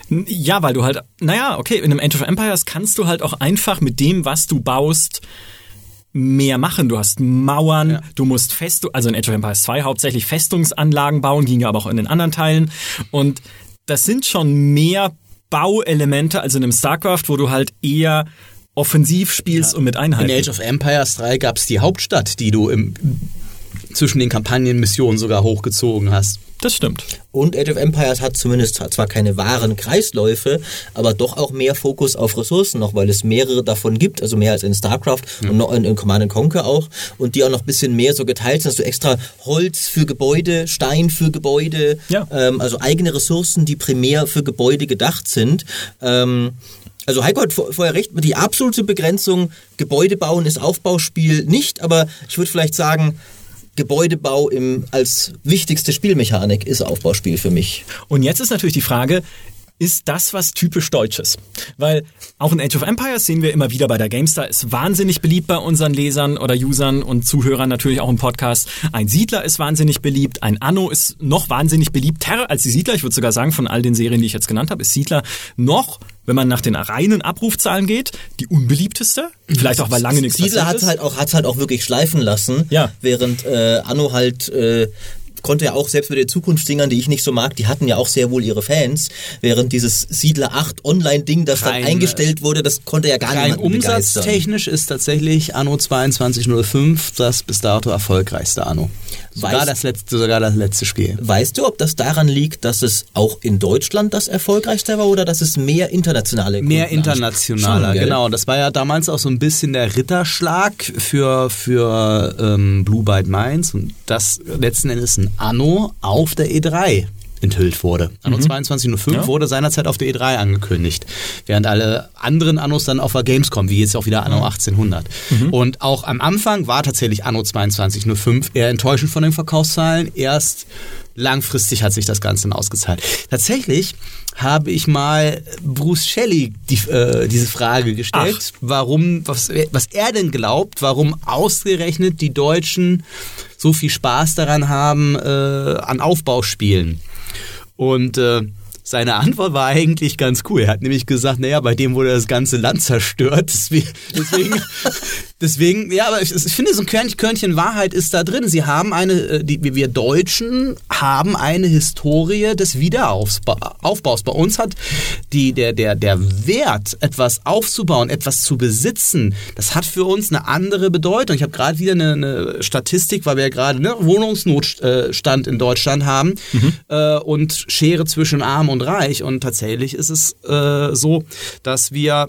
Ja, weil du halt, naja, okay, in einem Age of Empires kannst du halt auch einfach mit dem, was du baust, mehr machen. Du hast Mauern, Ja. du musst Fest, also in Age of Empires 2 hauptsächlich Festungsanlagen bauen, ging ja aber auch in den anderen Teilen. Und das sind schon mehr Bauelemente als in einem StarCraft, wo du halt eher offensiv spielst und mit Einheiten. In Age of Empires 3 gab es die Hauptstadt, die du im, zwischen den Kampagnenmissionen sogar hochgezogen hast. Das stimmt. Und Age of Empires hat zumindest zwar keine wahren Kreisläufe, aber doch auch mehr Fokus auf Ressourcen noch, weil es mehrere davon gibt, also mehr als in StarCraft mhm. und noch in, in Command Conquer auch und die auch noch ein bisschen mehr so geteilt sind, dass du extra Holz für Gebäude, Stein für Gebäude, ja. ähm, also eigene Ressourcen, die primär für Gebäude gedacht sind. Ähm, also Heiko hat vorher recht, die absolute Begrenzung, Gebäude bauen ist Aufbauspiel nicht, aber ich würde vielleicht sagen, Gebäudebau im, als wichtigste Spielmechanik ist Aufbauspiel für mich. Und jetzt ist natürlich die Frage, ist das was typisch Deutsches. Weil auch in Age of Empires sehen wir immer wieder bei der GameStar, ist wahnsinnig beliebt bei unseren Lesern oder Usern und Zuhörern natürlich auch im Podcast. Ein Siedler ist wahnsinnig beliebt, ein Anno ist noch wahnsinnig beliebter als die Siedler. Ich würde sogar sagen, von all den Serien, die ich jetzt genannt habe, ist Siedler noch wenn man nach den reinen Abrufzahlen geht, die unbeliebteste. Vielleicht auch, weil lange nichts Siedler passiert hat halt auch hat's halt auch wirklich schleifen lassen, ja. während äh, Anno halt äh, konnte ja auch selbst mit den Zukunftsdingern, die ich nicht so mag, die hatten ja auch sehr wohl ihre Fans, während dieses Siedler 8 Online-Ding, das rein, dann eingestellt wurde, das konnte ja gar nicht umsatztechnisch ist tatsächlich Anno 2205 das bis dato erfolgreichste Anno. Sogar, weißt, das letzte, sogar das letzte Spiel. Weißt du, ob das daran liegt, dass es auch in Deutschland das erfolgreichste war oder dass es mehr internationale Kunden Mehr internationaler, Schon, genau. Das war ja damals auch so ein bisschen der Ritterschlag für, für ähm, Blue Byte Mainz und das letzten Endes ein Anno auf der E3 enthüllt wurde. Anno mhm. 2205 ja. wurde seinerzeit auf der E3 angekündigt, während alle anderen Annos dann auf der Gamescom, wie jetzt auch wieder Anno 1800. Mhm. Und auch am Anfang war tatsächlich Anno 2205 eher enttäuschend von den Verkaufszahlen. Erst langfristig hat sich das Ganze dann ausgezahlt. Tatsächlich habe ich mal Bruce Shelley die, äh, diese Frage gestellt, Ach. warum, was, was er denn glaubt, warum ausgerechnet die Deutschen so viel Spaß daran haben äh, an Aufbauspielen. Und äh, seine Antwort war eigentlich ganz cool. Er hat nämlich gesagt, naja, bei dem wurde das ganze Land zerstört. Deswegen, deswegen ja, aber ich, ich, finde, so ein Körnchen, Körnchen Wahrheit ist da drin. Sie haben eine, äh, die, wir Deutschen haben eine Historie des Wiederaufbaus. Bei uns hat die, der, der, der Wert, etwas aufzubauen, etwas zu besitzen, das hat für uns eine andere Bedeutung. Ich habe gerade wieder eine, eine, Statistik, weil wir ja gerade ne, Wohnungsnotstand in Deutschland haben mhm. äh, und Schere zwischen Arm und und reich. Und tatsächlich ist es äh, so, dass wir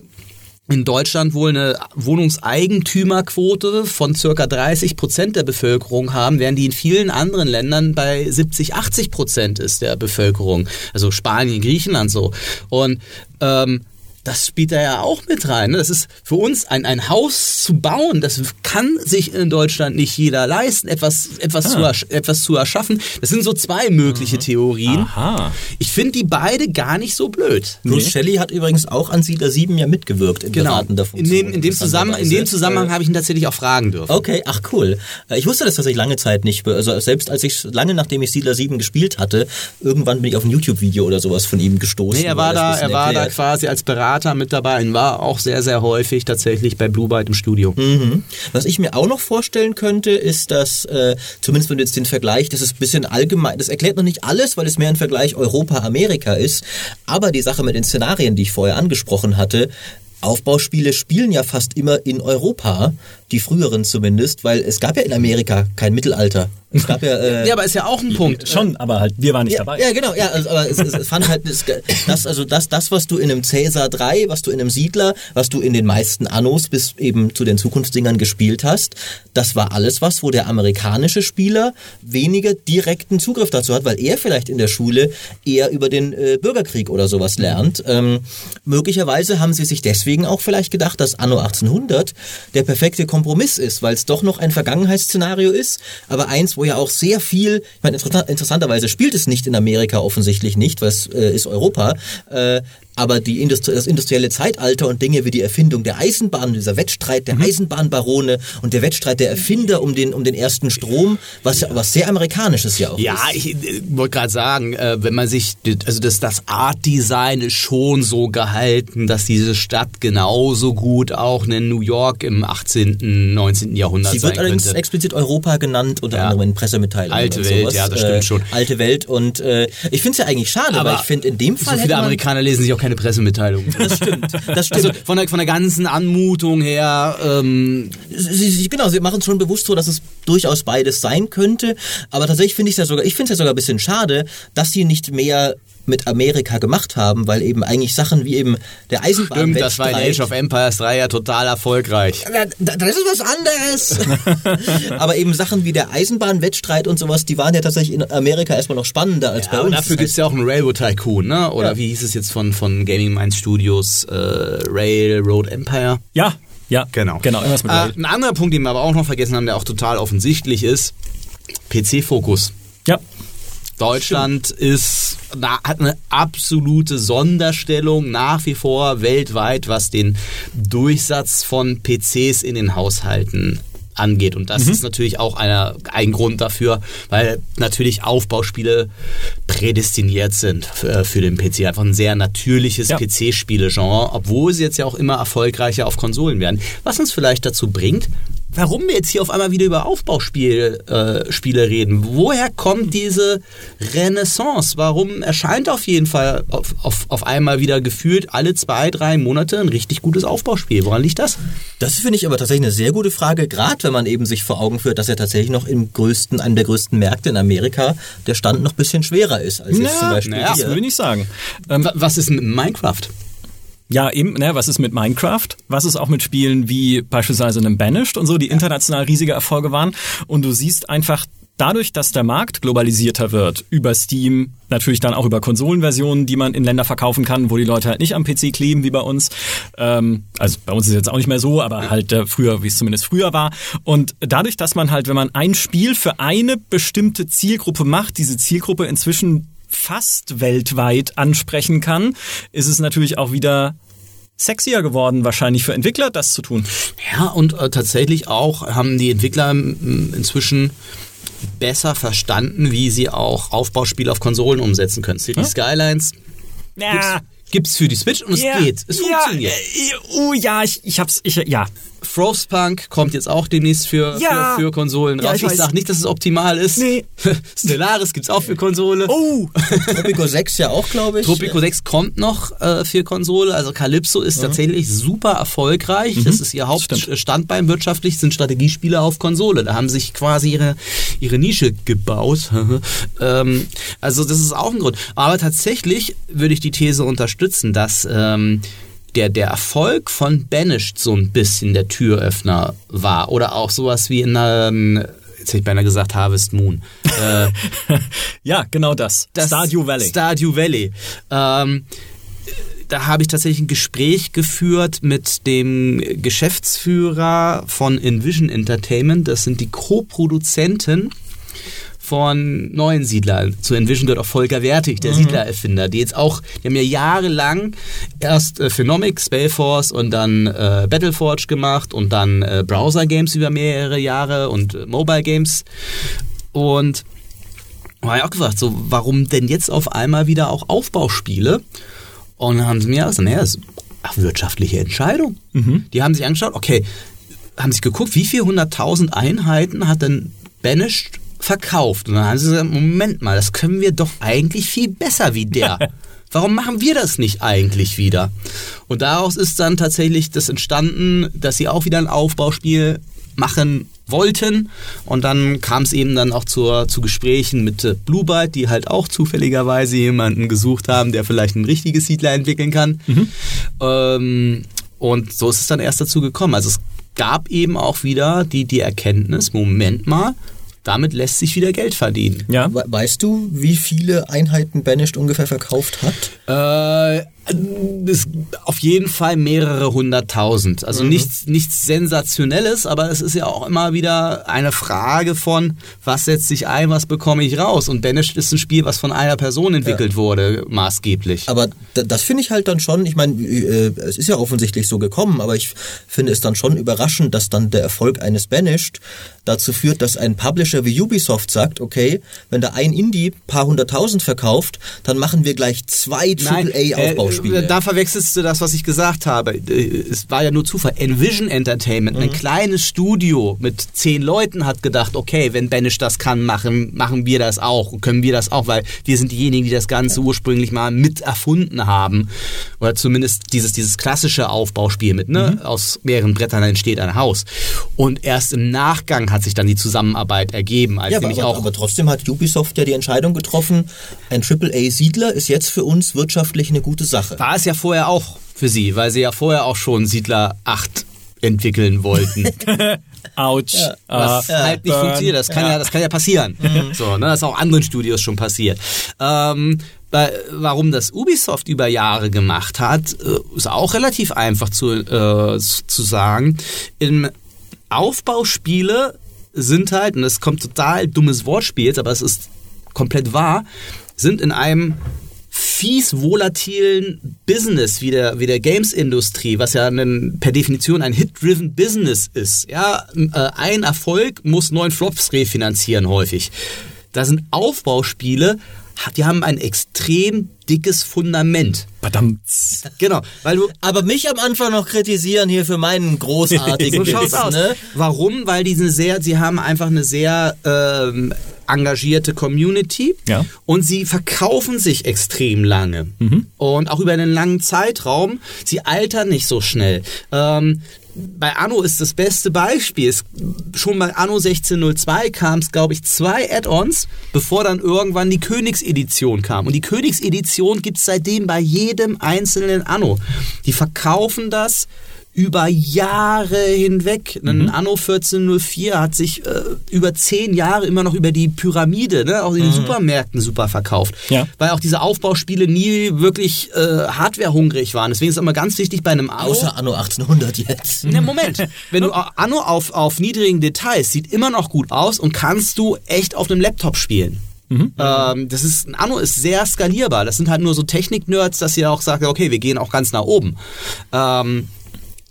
in Deutschland wohl eine Wohnungseigentümerquote von circa 30 Prozent der Bevölkerung haben, während die in vielen anderen Ländern bei 70, 80 Prozent ist der Bevölkerung. Also Spanien, Griechenland so. Und ähm, das spielt da ja auch mit rein. Ne? Das ist für uns ein, ein Haus zu bauen, das kann sich in Deutschland nicht jeder leisten, etwas, etwas, ah. zu, etwas zu erschaffen. Das sind so zwei mögliche mhm. Theorien. Aha. Ich finde die beide gar nicht so blöd. Bruce nee. Shelley hat übrigens auch an Siedler 7 ja mitgewirkt in genau. Beraten davon. In dem, in dem, Zusammen, in dem Zusammenhang habe ich ihn tatsächlich auch fragen dürfen. Okay, ach cool. Ich wusste das tatsächlich lange Zeit nicht. Also selbst als ich, lange nachdem ich Siedler 7 gespielt hatte, irgendwann bin ich auf ein YouTube-Video oder sowas von ihm gestoßen. Nee, er war da, er war da quasi als Berater Berater mit dabei und war auch sehr, sehr häufig tatsächlich bei Blue Byte im Studio. Mhm. Was ich mir auch noch vorstellen könnte, ist, dass, äh, zumindest wenn du jetzt den Vergleich, das ist ein bisschen allgemein, das erklärt noch nicht alles, weil es mehr ein Vergleich Europa-Amerika ist, aber die Sache mit den Szenarien, die ich vorher angesprochen hatte, Aufbauspiele spielen ja fast immer in Europa, die früheren zumindest, weil es gab ja in Amerika kein Mittelalter. Es gab ja, äh, ja, aber ist ja auch ein Punkt. Schon, aber halt, wir waren nicht ja, dabei. Ja, genau, ja, also, aber es, es fand halt, das, also das, das, was du in einem Cäsar 3, was du in einem Siedler, was du in den meisten Annos bis eben zu den Zukunftsdingern gespielt hast, das war alles was, wo der amerikanische Spieler weniger direkten Zugriff dazu hat, weil er vielleicht in der Schule eher über den äh, Bürgerkrieg oder sowas lernt. Ähm, möglicherweise haben sie sich deswegen auch vielleicht gedacht, dass Anno 1800 der perfekte Kompromiss ist, weil es doch noch ein Vergangenheitsszenario ist, aber eins, wo ja auch sehr viel, ich meine, interessanterweise spielt es nicht in Amerika offensichtlich nicht, es äh, ist Europa, äh, aber die Industrie, das industrielle Zeitalter und Dinge wie die Erfindung der Eisenbahn, dieser Wettstreit der mhm. Eisenbahnbarone und der Wettstreit der Erfinder um den, um den ersten Strom, was, was sehr amerikanisches ja auch ja, ist. Ja, ich äh, wollte gerade sagen, äh, wenn man sich, also das, das Art Design ist schon so gehalten, dass diese Stadt genauso gut auch in New York im 18., 19. Jahrhundert Sie wird allerdings explizit Europa genannt, unter ja. anderem in Pressemitteilungen. Alte Welt, sowas. ja, das stimmt äh, schon. Alte Welt und äh, ich finde es ja eigentlich schade, aber ich finde in dem Fall. So viele Amerikaner lesen sich auch kein keine Pressemitteilung. Das stimmt. Das stimmt. Also von der, von der ganzen Anmutung her, ähm, Sie, sie, genau, sie machen es schon bewusst so, dass es durchaus beides sein könnte. Aber tatsächlich finde ich es ja sogar, ich finde es ja sogar ein bisschen schade, dass sie nicht mehr mit Amerika gemacht haben, weil eben eigentlich Sachen wie eben der Eisenbahn stimmt, das war in Age of Empires 3 ja total erfolgreich. Das ist was anderes. Aber eben Sachen wie der Eisenbahnwettstreit und sowas, die waren ja tatsächlich in Amerika erstmal noch spannender als Ja, bei aber uns. dafür gibt es ja auch einen Railroad Tycoon, ne? Oder Ja. wie hieß es jetzt von, von Gaming Minds Studios? Äh, Railroad Empire. Ja, ja. Genau. Genau, irgendwas mit Äh, ein anderer Punkt, den wir aber auch noch vergessen haben, der auch total offensichtlich ist, PC-Fokus. Ja. Deutschland ist, na, hat eine absolute Sonderstellung nach wie vor weltweit, was den Durchsatz von PCs in den Haushalten angeht. Und das ist natürlich auch einer, ein Grund dafür, weil natürlich Aufbauspiele prädestiniert sind für, für den PC. Einfach ein sehr natürliches Ja. PC-Spiele-Genre, obwohl sie jetzt ja auch immer erfolgreicher auf Konsolen werden. Was uns vielleicht dazu bringt, warum wir jetzt hier auf einmal wieder über Aufbauspiele äh, Spiele reden. Woher kommt diese Renaissance? Warum erscheint auf jeden Fall auf, auf, auf einmal wieder gefühlt alle zwei, drei Monate ein richtig gutes Aufbauspiel? Woran liegt das? Das finde ich aber tatsächlich eine sehr gute Frage, gerade wenn man eben sich vor Augen führt, dass ja tatsächlich noch im größten, einem der größten Märkte in Amerika der Stand noch ein bisschen schwerer ist als jetzt zum Beispiel naja, das würde ich nicht sagen. Ähm, Wa- Was ist mit Minecraft? Ja, eben, ne, was ist mit Minecraft? Was ist auch mit Spielen wie beispielsweise einem Banished und so, die international riesige Erfolge waren? Und du siehst einfach dadurch, dass der Markt globalisierter wird, über Steam, natürlich dann auch über Konsolenversionen, die man in Länder verkaufen kann, wo die Leute halt nicht am PC kleben wie bei uns. Ähm, also bei uns ist es jetzt auch nicht mehr so, aber halt äh, früher, wie es zumindest früher war. Und dadurch, dass man halt, wenn man ein Spiel für eine bestimmte Zielgruppe macht, diese Zielgruppe inzwischen fast weltweit ansprechen kann, ist es natürlich auch wieder sexier geworden, wahrscheinlich für Entwickler, das zu tun. Ja, und äh, tatsächlich auch haben die Entwickler inzwischen besser verstanden, wie sie auch Aufbauspiele auf Konsolen umsetzen können. City Skylines Ja, gibt's für die Switch und es geht. Es funktioniert. Ja, äh, oh ja, ich, ich hab's, ich, ja. Frostpunk kommt jetzt auch demnächst für, Ja. für, für Konsolen Ja, raus. ich ich weiß. sag nicht, dass es optimal ist. Nee. Stellaris gibt's auch für Konsole. Oh, Tropico 6 ja auch, glaube ich. Tropico 6 kommt noch äh, für Konsole. Also Calypso ist tatsächlich super erfolgreich. Das ist ihr. Hauptstandbein wirtschaftlich, sind Strategiespiele auf Konsole. Da haben sie sich quasi ihre, ihre Nische gebaut. ähm, also das ist auch ein Grund. Aber tatsächlich würde ich die These unterstützen, dass ähm, der, der Erfolg von Banished so ein bisschen der Türöffner war. Oder auch sowas wie in ähm, jetzt hätte ich beinahe gesagt Harvest Moon. Äh, ja, genau das. das Stardew Valley. Stardew Valley. Ähm, da habe ich tatsächlich ein Gespräch geführt mit dem Geschäftsführer von Envision Entertainment. Das sind die Co-Produzenten von neuen Siedlern. Zu Envision gehört auch Volker Wertig, der Siedlererfinder, die jetzt auch, die haben ja jahrelang erst äh, Phenomic, Spellforce und dann äh, Battleforge gemacht und dann äh, Browser-Games über mehrere Jahre und äh, Mobile-Games. Und da habe ich auch gefragt, so, warum denn jetzt auf einmal wieder auch Aufbauspiele? Und dann haben sie mir gesagt, naja, das ist eine wirtschaftliche Entscheidung. Die haben sich angeschaut, okay, haben sich geguckt, wie viel hunderttausend Einheiten hat denn Banished verkauft? Und dann haben sie gesagt, Moment mal, das können wir doch eigentlich viel besser wie der. Warum machen wir das nicht eigentlich wieder? Und daraus ist dann tatsächlich das entstanden, dass sie auch wieder ein Aufbauspiel machen wollten. Und dann kam es eben dann auch zur, zu Gesprächen mit äh, Blue Byte, die halt auch zufälligerweise jemanden gesucht haben, der vielleicht ein richtiges Siedler entwickeln kann. Ähm, und so ist es dann erst dazu gekommen. Also es gab eben auch wieder die, die Erkenntnis, Moment mal, damit lässt sich wieder Geld verdienen. Ja. We- Weißt du, wie viele Einheiten Banished ungefähr verkauft hat? Äh, das, auf jeden Fall mehrere hunderttausend. Also nichts, nichts Sensationelles, aber es ist ja auch immer wieder eine Frage von, was setzt sich ein, was bekomme ich raus. Und Banished ist ein Spiel, was von einer Person entwickelt wurde, maßgeblich. Aber da- das finde ich halt dann schon, ich meine, äh, es ist ja offensichtlich so gekommen, aber ich finde es dann schon überraschend, dass dann der Erfolg eines Banished dazu führt, dass ein Publisher wie Ubisoft sagt, okay, wenn da ein Indie paar hunderttausend verkauft, dann machen wir gleich zwei Nein, AAA-Aufbauspiele. Aufbauspiele. Da verwechselst du das, was ich gesagt habe. Äh, Es war ja nur Zufall. Envision Entertainment, Mhm. ein kleines Studio mit zehn Leuten, hat gedacht, okay, wenn Banish das kann, machen, machen wir das auch. Können wir das auch, weil wir sind diejenigen, die das Ganze ursprünglich mal mit erfunden haben. Oder zumindest dieses, dieses klassische Aufbauspiel mit, ne? Mhm. Aus mehreren Brettern entsteht ein Haus. Und erst im Nachgang hat sich dann die Zusammenarbeit ergeben, als Ja, aber, nämlich aber, auch aber trotzdem hat Ubisoft ja die Entscheidung getroffen, ein AAA-Siedler ist jetzt für uns wirtschaftlich eine gute Sache. War es ja vorher auch für sie, weil sie ja vorher auch schon Siedler 8 entwickeln wollten. Autsch. Was Ah, halt nicht burn. funktioniert. Das kann ja, das kann ja passieren. So, ne, das ist auch anderen Studios schon passiert. Ähm, warum das Ubisoft über Jahre gemacht hat, äh, ist auch relativ einfach zu, äh, zu sagen. Im Aufbauspiele sind halt, und das kommt total dummes Wortspiel jetzt, aber es ist komplett wahr, sind in einem fies volatilen Business wie der, wie der Games-Industrie, was ja ein, per Definition ein Hit-driven Business ist. Ja, äh, ein Erfolg muss neun Flops refinanzieren häufig. Da sind Aufbauspiele, die haben ein extrem dickes Fundament. Verdammt. Genau, weil du Aber mich am Anfang noch kritisieren hier für meinen großartigen so schaut's aus. ne? Warum? Weil die eine sehr, sie haben einfach eine sehr ähm, engagierte Community Ja. und sie verkaufen sich extrem lange und auch über einen langen Zeitraum. Sie altern nicht so schnell. Ähm, bei Anno ist das beste Beispiel. Es, schon bei Anno 1602 kam es, glaube ich, zwei Add-ons, bevor dann irgendwann die Königsedition kam. Und die Königsedition gibt es seitdem bei jedem einzelnen Anno. Die verkaufen das über Jahre hinweg. Ein Anno 1404 hat sich äh, über zehn Jahre immer noch über die Pyramide, ne, auch in den Supermärkten super verkauft. Ja. Weil auch diese Aufbauspiele nie wirklich äh, hardwarehungrig waren. Deswegen ist es immer ganz wichtig bei einem Anno. Außer Anno 1800 jetzt. Ne, Moment. Wenn du Anno auf, auf niedrigen Details sieht immer noch gut aus und kannst du echt auf einem Laptop spielen. Ähm, das ist, Anno ist sehr skalierbar. Das sind halt nur so Technik-Nerds, dass ihr auch sagt, okay, wir gehen auch ganz nach oben. Ähm,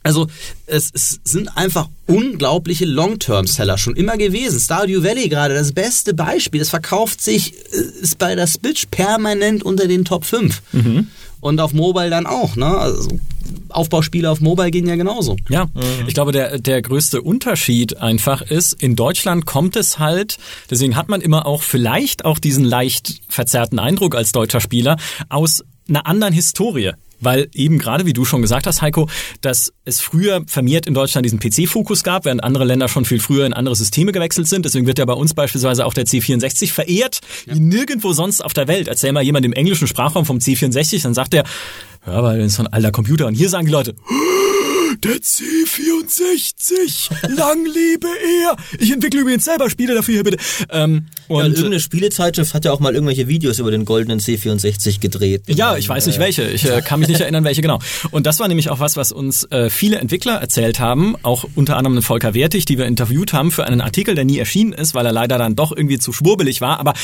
also es, es sind einfach unglaubliche Long-Term-Seller schon immer gewesen. Stardew Valley gerade das beste Beispiel. Es verkauft sich, äh, ist bei der Switch permanent unter den Top 5. Und auf Mobile dann auch. Ne? Also Aufbauspiele auf Mobile gehen ja genauso. Ja, ich glaube, der, der größte Unterschied einfach ist, in Deutschland kommt es halt, deswegen hat man immer auch vielleicht auch diesen leicht verzerrten Eindruck als deutscher Spieler aus einer anderen Historie. Weil eben gerade, wie du schon gesagt hast, Heiko, dass es früher vermehrt in Deutschland diesen PC-Fokus gab, während andere Länder schon viel früher in andere Systeme gewechselt sind. Deswegen wird ja bei uns beispielsweise auch der C64 verehrt, wie nirgendwo sonst auf der Welt. Erzähl mal jemand im englischen Sprachraum vom C64, dann sagt er, ja, weil das ist so ein alter Computer. Und hier sagen die Leute, der C64, lang lebe er. Ich entwickle übrigens selber Spiele dafür hier bitte. Ähm, Ja, und und irgendeine Spielezeitschrift hat ja auch mal irgendwelche Videos über den goldenen C64 gedreht. Ja, ich weiß nicht welche. Ich äh, kann mich nicht erinnern, welche genau. Und das war nämlich auch was, was uns äh, viele Entwickler erzählt haben, auch unter anderem Volker Wertig, die wir interviewt haben für einen Artikel, der nie erschienen ist, weil er leider dann doch irgendwie zu schwurbelig war, aber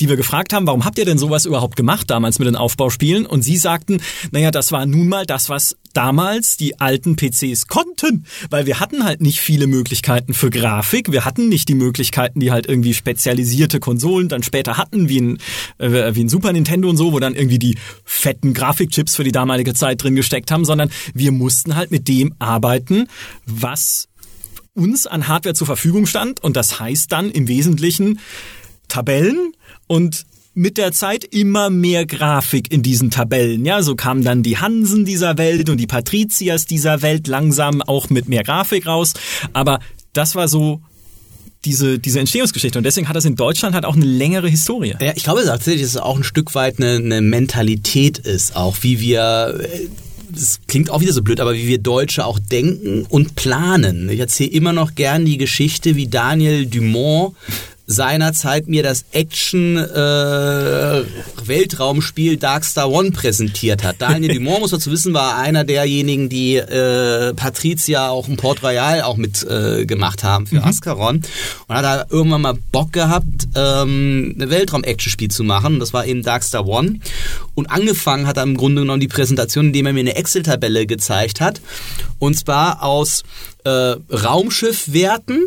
die wir gefragt haben, warum habt ihr denn sowas überhaupt gemacht damals mit den Aufbauspielen? Und sie sagten, naja, das war nun mal das, was damals die alten PCs konnten, weil wir hatten halt nicht viele Möglichkeiten für Grafik, wir hatten nicht die Möglichkeiten, die halt irgendwie spezialisierte Konsolen dann später hatten, wie ein, äh, wie ein Super Nintendo und so, wo dann irgendwie die fetten Grafikchips für die damalige Zeit drin gesteckt haben, sondern wir mussten halt mit dem arbeiten, was uns an Hardware zur Verfügung stand. Und das heißt dann im Wesentlichen Tabellen und mit der Zeit immer mehr Grafik in diesen Tabellen. Ja, so kamen dann die Hansen dieser Welt und die Patrizias dieser Welt langsam auch mit mehr Grafik raus. Aber das war so diese, diese Entstehungsgeschichte. Und deswegen hat das in Deutschland halt auch eine längere Historie. Ja, ich glaube tatsächlich, dass es auch ein Stück weit eine, eine Mentalität ist, auch wie wir. äh, Das klingt auch wieder so blöd, aber wie wir Deutsche auch denken und planen. Ich erzähle immer noch gern die Geschichte, wie Daniel Dumont seinerzeit mir das Action äh, Weltraumspiel Darkstar One präsentiert hat. Daniel Dumont, muss man zu wissen, war einer derjenigen, die äh, Patricia auch im Port Royal auch mit äh, gemacht haben für Ascaron und hat da irgendwann mal Bock gehabt, ähm, ein Weltraum-Action-Spiel zu machen. Und das war eben Darkstar One. Und angefangen hat er im Grunde genommen die Präsentation, indem er mir eine Excel-Tabelle gezeigt hat. Und zwar aus äh, Raumschiffwerten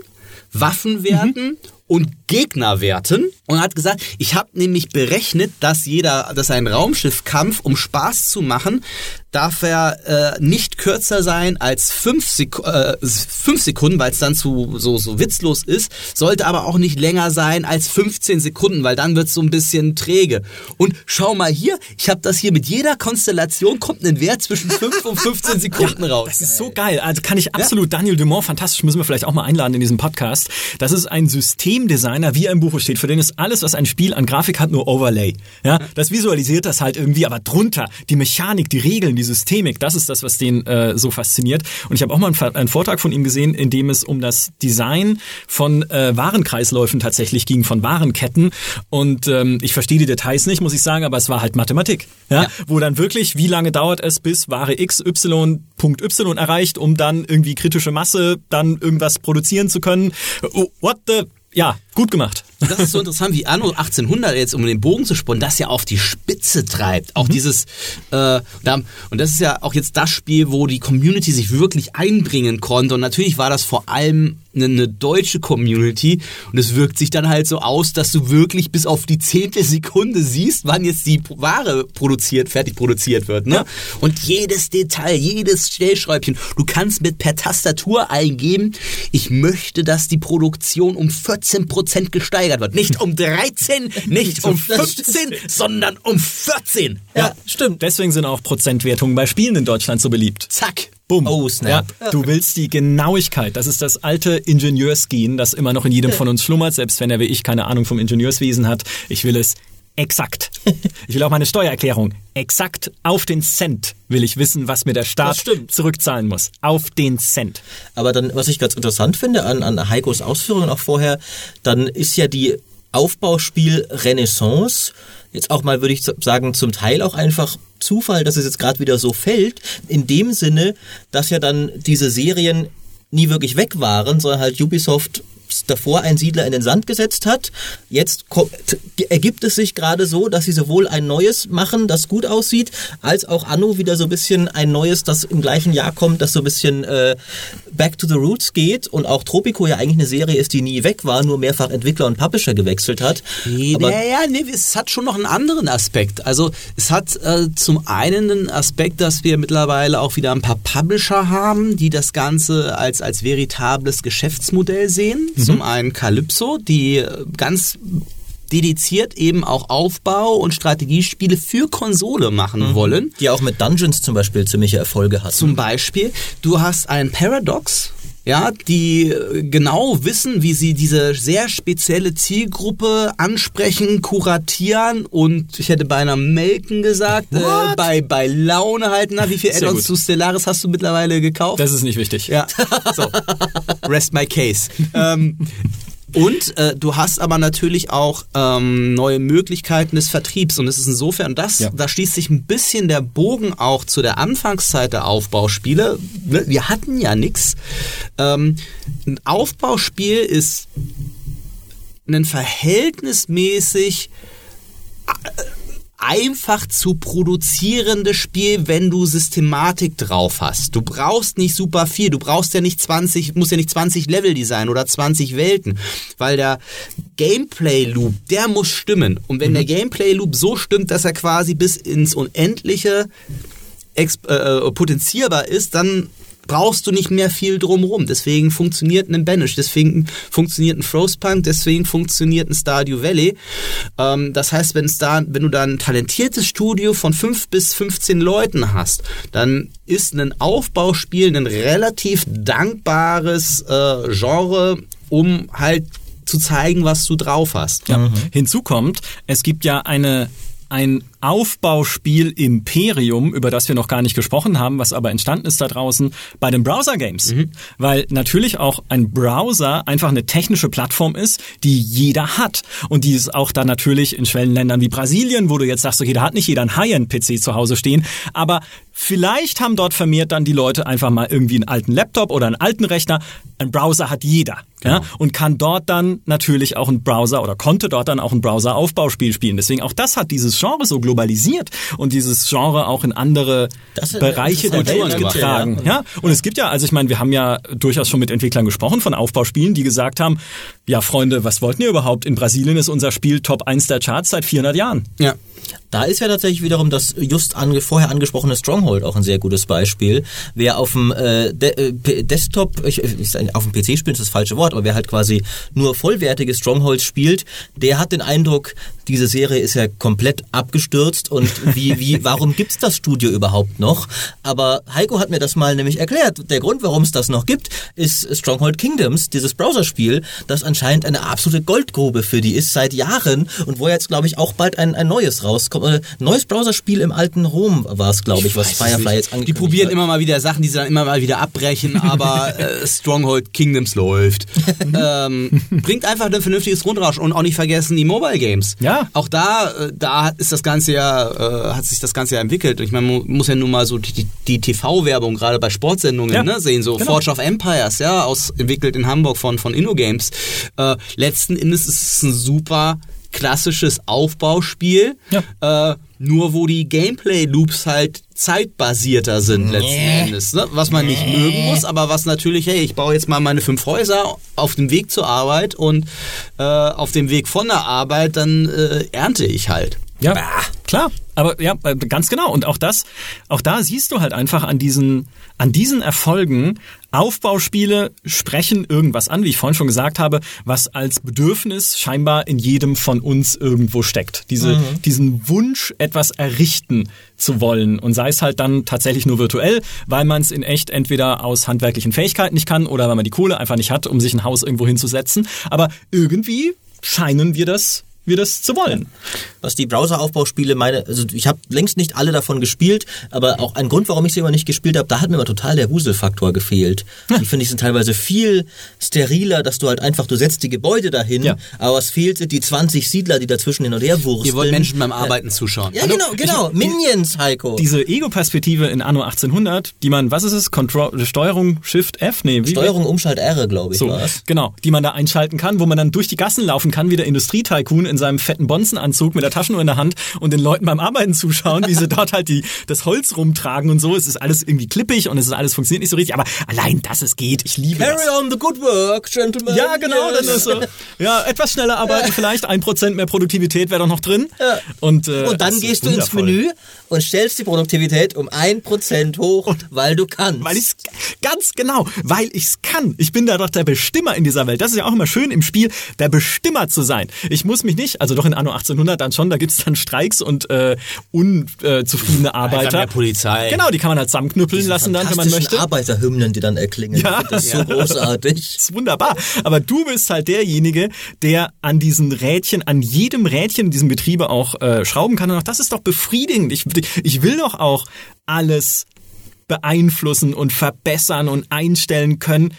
Waffenwerten und Gegnerwerten und hat gesagt, ich habe nämlich berechnet, dass jeder, dass ein Raumschiffkampf, um Spaß zu machen, darf er äh, nicht kürzer sein als fünf, Sek äh, fünf Sekunden, weil es dann zu so, so witzlos ist, sollte aber auch nicht länger sein als 15 Sekunden, weil dann wird es so ein bisschen träge. Und schau mal hier, ich habe das hier mit jeder Konstellation kommt ein Wert zwischen 5 und 15 Sekunden raus. Das ist so geil. Also kann ich absolut Daniel Dumont, fantastisch, müssen wir vielleicht auch mal einladen in diesem Podcast. Das ist ein Systemdesigner, wie er im Buche steht. Für den ist alles, was ein Spiel an Grafik hat, nur Overlay. Ja, das visualisiert das halt irgendwie, aber drunter die Mechanik, die Regeln, die Systemik, das ist das, was den äh, so fasziniert. Und ich habe auch mal einen, einen, Vortrag von ihm gesehen, in dem es um das Design von äh, Warenkreisläufen tatsächlich ging, von Warenketten. Und ähm, ich verstehe die Details nicht, muss ich sagen, aber es war halt Mathematik. Ja? ja. Wo dann wirklich, wie lange dauert es, bis Ware X, Y, Punkt Y erreicht, um dann irgendwie kritische Masse, dann irgendwas produzieren zu können. Oh, what the ja, gut gemacht. Das ist so interessant, wie Anno 1800 jetzt, um den Bogen zu spannen, das ja auf die Spitze treibt. Auch mhm. dieses, äh, und das ist ja auch jetzt das Spiel, wo die Community sich wirklich einbringen konnte. Und natürlich war das vor allem eine, eine deutsche Community. Und es wirkt sich dann halt so aus, dass du wirklich bis auf die zehnte Sekunde siehst, wann jetzt die Ware produziert, fertig produziert wird. Ne? Ja. Und jedes Detail, jedes Stellschräubchen, du kannst mit per Tastatur eingeben, ich möchte, dass die Produktion um 14 Prozent gesteigert wird. Nicht um 13, nicht um 15, sondern um 14. Ja, ja, stimmt. Deswegen sind auch Prozentwertungen bei Spielen in Deutschland so beliebt. Zack. Bumm. Oh, snap. Ja, du willst die Genauigkeit. Das ist das alte Ingenieursgehen, das immer noch in jedem von uns schlummert, selbst wenn er wie ich keine Ahnung vom Ingenieurswesen hat. Ich will es exakt. Ich will auch meine Steuererklärung exakt auf den Cent will ich wissen, was mir der Staat zurückzahlen muss. Auf den Cent. Aber dann, was ich ganz interessant finde an, an Heikos Ausführungen auch vorher, dann ist ja die Aufbauspiel Renaissance jetzt auch mal, würde ich sagen, zum Teil auch einfach Zufall, dass es jetzt gerade wieder so fällt, in dem Sinne, dass ja dann diese Serien nie wirklich weg waren, sondern halt Ubisoft davor ein Siedler in den Sand gesetzt hat. Jetzt ergibt es sich gerade so, dass sie sowohl ein neues machen, das gut aussieht, als auch Anno wieder so ein bisschen ein neues, das im gleichen Jahr kommt, das so ein bisschen äh, back to the roots geht und auch Tropico ja eigentlich eine Serie ist, die nie weg war, nur mehrfach Entwickler und Publisher gewechselt hat. Aber ja, ja, nee, es hat schon noch einen anderen Aspekt. Also es hat äh, zum einen einen Aspekt, dass wir mittlerweile auch wieder ein paar Publisher haben, die das Ganze als, als veritables Geschäftsmodell sehen. Mhm. Zum einen Calypso, die äh, ganz dediziert eben auch Aufbau und Strategiespiele für Konsole machen mhm. wollen. Die auch mit Dungeons zum Beispiel ziemliche Erfolge hatten. Zum Beispiel, du hast ein Paradox, ja, die äh, genau wissen, wie sie diese sehr spezielle Zielgruppe ansprechen, kuratieren und ich hätte beinahe melken gesagt, äh, bei, bei Laune halten. Na, wie viel Add-ons zu Stellaris hast du mittlerweile gekauft? Das ist nicht wichtig. Ja, so. Rest my case. ähm, und äh, du hast aber natürlich auch ähm, neue Möglichkeiten des Vertriebs. Und es ist insofern das, ja. da schließt sich ein bisschen der Bogen auch zu der Anfangszeit der Aufbauspiele. Ne, wir hatten ja nichts. Ähm, ein Aufbauspiel ist ein verhältnismäßig äh, einfach zu produzierendes Spiel, wenn du Systematik drauf hast. Du brauchst nicht super viel. Du brauchst ja nicht 20, musst ja nicht 20 Level designen oder 20 Welten, weil der Gameplay Loop, der muss stimmen. Und wenn mhm. der Gameplay Loop so stimmt, dass er quasi bis ins Unendliche äh, äh, potenzierbar ist, dann brauchst du nicht mehr viel drumherum. Deswegen funktioniert ein Banish, deswegen funktioniert ein Frostpunk, deswegen funktioniert ein Stardew Valley. Ähm, das heißt, wenn da, wenn du da ein talentiertes Studio von 5 bis 15 Leuten hast, dann ist ein Aufbauspiel ein relativ dankbares äh, Genre, um halt zu zeigen, was du drauf hast. Ja. Mhm. Hinzu kommt, es gibt ja eine ein Aufbauspiel Imperium, über das wir noch gar nicht gesprochen haben, was aber entstanden ist da draußen bei den Browser-Games. Mhm. Weil natürlich auch ein Browser einfach eine technische Plattform ist, die jeder hat. Und die ist auch da natürlich in Schwellenländern wie Brasilien, wo du jetzt sagst, okay, da hat nicht jeder ein High-End-PC zu Hause stehen, aber Vielleicht haben dort vermehrt dann die Leute einfach mal irgendwie einen alten Laptop oder einen alten Rechner. Ein Browser hat jeder. Ja, und kann dort dann natürlich auch ein Browser oder konnte dort dann auch ein Browser-Aufbauspiel spielen. Deswegen auch das hat dieses Genre so globalisiert und dieses Genre auch in andere Das ist Bereiche der Welt getragen. ja. Ja, und es gibt ja, also ich meine, wir haben ja durchaus schon mit Entwicklern gesprochen von Aufbauspielen, die gesagt haben, ja Freunde, was wollten ihr überhaupt? In Brasilien ist unser Spiel Top 1 der Charts seit 400 Jahren. Ja. Da ist ja tatsächlich wiederum das just ange vorher angesprochene Stronghold auch ein sehr gutes Beispiel. Wer auf dem äh, De äh, Desktop, ich, ich, auf dem PC spielen ist das falsche Wort, aber wer halt quasi nur vollwertige Strongholds spielt, der hat den Eindruck, diese Serie ist ja komplett abgestürzt und wie, wie, warum gibt's das Studio überhaupt noch? Aber Heiko hat mir das mal nämlich erklärt. Der Grund, warum es das noch gibt, ist Stronghold Kingdoms, dieses Browserspiel, das anscheinend eine absolute Goldgrube für die ist seit Jahren und wo jetzt, glaube ich, auch bald ein, ein neues rauskommt. Äh, neues Browserspiel im alten Rom war es, glaube ich, was weiß es Firefly jetzt Die angekündigt probieren hat. immer mal wieder Sachen, die sie dann immer mal wieder abbrechen, aber äh, Stronghold Kingdoms läuft. ähm, bringt einfach ein vernünftiges Grundrauschen und auch nicht vergessen die Mobile Games. Ja. Auch da, äh, da ist das Ganze ja, äh, hat sich das Ganze ja entwickelt. Ich meine, man muss ja nun mal so die, die TV-Werbung gerade bei Sportsendungen Ja. ne, sehen, so Genau. Forge of Empires, ja, aus, entwickelt in Hamburg von, von InnoGames. Äh, letzten Endes ist es ein super klassisches Aufbauspiel, äh, nur wo die Gameplay-Loops halt zeitbasierter sind letzten Endes. Ne? Was man nicht mögen muss, aber was natürlich, hey, ich baue jetzt mal meine fünf Häuser auf dem Weg zur Arbeit und äh, auf dem Weg von der Arbeit, dann äh, ernte ich halt. Ja, klar. Aber ja, äh, ganz genau. Und auch das, auch da siehst du halt einfach an diesen, an diesen Erfolgen, Aufbauspiele sprechen irgendwas an, wie ich vorhin schon gesagt habe, was als Bedürfnis scheinbar in jedem von uns irgendwo steckt. Diese, diesen Wunsch, etwas errichten zu wollen. Und sei es halt dann tatsächlich nur virtuell, weil man es in echt entweder aus handwerklichen Fähigkeiten nicht kann oder weil man die Kohle einfach nicht hat, um sich ein Haus irgendwo hinzusetzen. Aber irgendwie scheinen wir das wir das zu wollen. was die Browser-Aufbauspiele meine, also ich habe längst nicht alle davon gespielt, aber auch ein Grund, warum ich sie immer nicht gespielt habe, da hat mir immer total der Wuselfaktor gefehlt. Die finde ich sind teilweise viel steriler, dass du halt einfach, du setzt die Gebäude dahin, Ja. aber was fehlt, sind die 20 Siedler, die dazwischen hin und her wursteln. Ihr wollt Menschen beim Arbeiten zuschauen. Ja, genau, genau. Minions, Heiko. Diese Ego-Perspektive in Anno 1800, die man, was ist es? Control, Steuerung Shift F? Nee, wie? Steuerung Umschalt R, glaube ich, So, war's. genau, die man da einschalten kann, wo man dann durch die Gassen laufen kann, wie der Industrietycoon in seinem fetten Bonzenanzug mit der Taschenuhr in der Hand und den Leuten beim Arbeiten zuschauen, wie sie dort halt die, das Holz rumtragen und so. Es ist alles irgendwie klippig und es ist alles funktioniert nicht so richtig, aber allein, dass es geht, ich liebe das. Carry on the good work, gentlemen. Ja, genau, Yes. dann ist so. Ja, etwas schneller arbeiten, vielleicht ein Prozent mehr Produktivität wäre doch noch drin. Ja. Und, äh, Und dann das gehst du ins. Menü und stellst die Produktivität um 1% hoch, weil du kannst. Weil ich's ganz genau, weil ich's kann. Ich bin da doch der Bestimmer in dieser Welt. Das ist ja auch immer schön im Spiel, der Bestimmer zu sein. Ich muss mich nicht, also doch in Anno 1800 dann schon, da gibt's dann Streiks und äh, unzufriedene Arbeiter. mehr Polizei. Genau, die kann man halt zusammenknüppeln Diese lassen dann, wenn man möchte. Arbeiterhymnen, die dann erklingen. Ja. Das ist so großartig. Das ist wunderbar. Aber du bist halt derjenige, der an diesen Rädchen, an jedem Rädchen in diesem Getriebe auch äh, schrauben kann. Und auch das ist doch befriedigend. Ich, ich will doch auch alles beeinflussen und verbessern und einstellen können,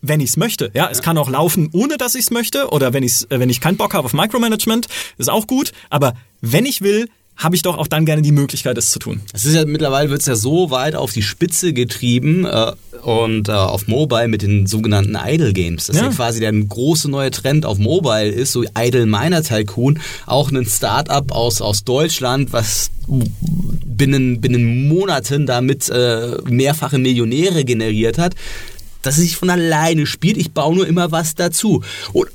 wenn ich es möchte. Ja, es kann auch laufen, ohne dass ich es möchte. Oder wenn, ich's, äh, wenn ich keinen Bock habe auf Micromanagement, ist auch gut. Aber wenn ich will, habe ich doch auch dann gerne die Möglichkeit, es zu tun. Es ist ja mittlerweile wird es ja so weit auf die Spitze getrieben äh, und äh, auf Mobile mit den sogenannten Idle Games. Das Ja. ist ja quasi der große neue Trend auf Mobile ist, so Idle Miner Tycoon, auch ein Start-up aus, aus Deutschland, was binnen, binnen Monaten damit äh, mehrfache Millionäre generiert hat. Dass es sich von alleine spielt, ich baue nur immer was dazu. Und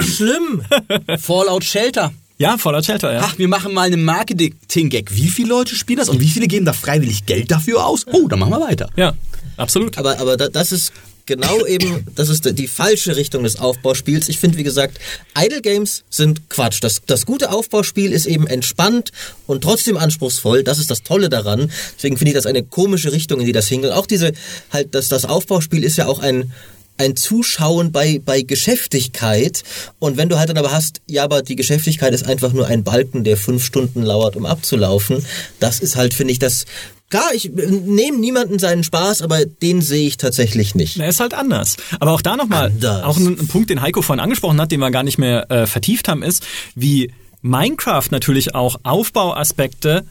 Schlimm. Fallout Shelter. Ja, Fallout Shelter, ja. Ach, wir machen mal einen Marketing-Gag. Wie viele Leute spielen das und wie viele geben da freiwillig Geld dafür aus? Oh, dann machen wir weiter. Ja, absolut. Aber, aber da- das ist genau eben, das ist die falsche Richtung des Aufbauspiels. Ich finde, wie gesagt, Idle Games sind Quatsch. Das, das gute Aufbauspiel ist eben entspannt und trotzdem anspruchsvoll. Das ist das Tolle daran. Deswegen finde ich das eine komische Richtung, in die das hingeht. Auch diese, halt, das, das Aufbauspiel ist ja auch ein, ein Zuschauen bei, bei Geschäftigkeit. Und wenn du halt dann aber hast, ja, aber die Geschäftigkeit ist einfach nur ein Balken, der fünf Stunden lauert, um abzulaufen. Das ist halt, finde ich, das, klar, ich nehme niemanden seinen Spaß, aber den sehe ich tatsächlich nicht. Er ist halt anders. Aber auch da nochmal, auch ein, ein Punkt, den Heiko vorhin angesprochen hat, den wir gar nicht mehr äh, vertieft haben, ist, wie Minecraft natürlich auch Aufbauaspekte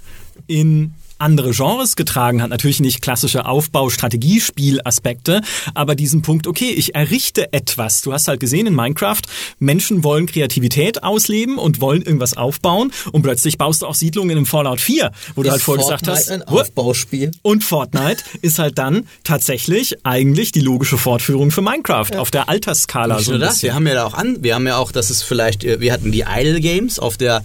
in andere Genres getragen hat. Natürlich nicht klassische Aufbau-Strategiespiel-Aspekte, aber diesen Punkt, okay, ich errichte etwas. Du hast halt gesehen in Minecraft, Menschen wollen Kreativität ausleben und wollen irgendwas aufbauen und plötzlich baust du auch Siedlungen in einem Fallout 4, wo du Ist halt vorher gesagt Fortnite hast, ein Aufbauspiel. und Fortnite ist halt dann tatsächlich eigentlich die logische Fortführung für Minecraft auf der Altersskala. Nicht so nur das, bisschen. wir haben ja da auch an, wir haben ja auch, das ist vielleicht, äh, wir hatten die Idle Games auf der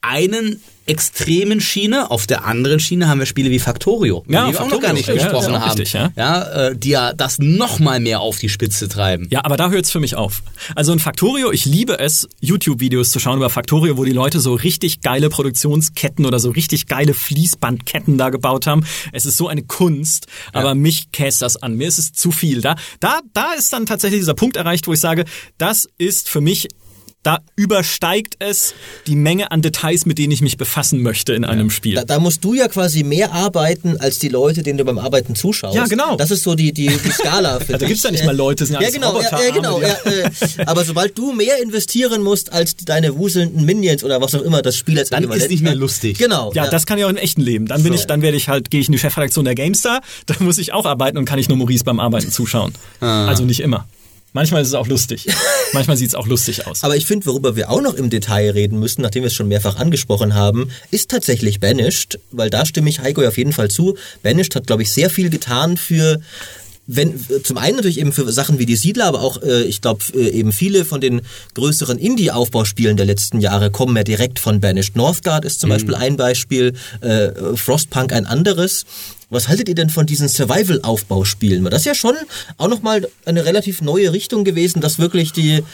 einen extremen Schiene, auf der anderen Schiene haben wir Spiele wie Factorio, über Ja, die wir auch noch gar nicht ja, gesprochen auch haben, richtig, ja. ja, äh, die ja das noch mal mehr auf die Spitze treiben. Ja, aber da hört's für mich auf. Also in Factorio, ich liebe es, YouTube-Videos zu schauen über Factorio, wo die Leute so richtig geile Produktionsketten oder so richtig geile Fließbandketten da gebaut haben. Es ist so eine Kunst, aber mich käst das an. Mir ist es zu viel. Da, da, da ist dann tatsächlich dieser Punkt erreicht, wo ich sage, das ist für mich da übersteigt es die Menge an Details, mit denen ich mich befassen möchte in einem Spiel. Da, da musst du ja quasi mehr arbeiten als die Leute, denen du beim Arbeiten zuschaust. Ja, genau. Das ist so die, die, die Skala. Für Ja, da dich. gibt's ja nicht mal Leute, sind ja, genau, ja, ja, genau. Ja, äh, aber sobald du mehr investieren musst als deine wuselnden Minions oder was auch immer das Spiel als Dann ist nicht mehr lustig. Genau. Ja, das kann ich auch im echten Leben. Dann bin ich, dann werde ich halt, gehe ich in die Chefredaktion der GameStar, da muss ich auch arbeiten und kann ich nur Maurice beim Arbeiten zuschauen. Ah. Also nicht immer. Manchmal ist es auch lustig. Manchmal sieht es auch lustig aus. Aber ich finde, worüber wir auch noch im Detail reden müssen, nachdem wir es schon mehrfach angesprochen haben, ist tatsächlich Banished, weil da stimme ich Heiko auf jeden Fall zu. Banished hat, glaube ich, sehr viel getan für wenn zum einen natürlich eben für Sachen wie die Siedler, aber auch äh, ich glaube äh, eben viele von den größeren Indie-Aufbauspielen der letzten Jahre kommen ja direkt von Banished. Northgard ist zum Beispiel ein Beispiel, äh, Frostpunk ein anderes. Was haltet ihr denn von diesen Survival-Aufbauspielen? Weil das ja schon auch nochmal eine relativ neue Richtung gewesen, dass wirklich die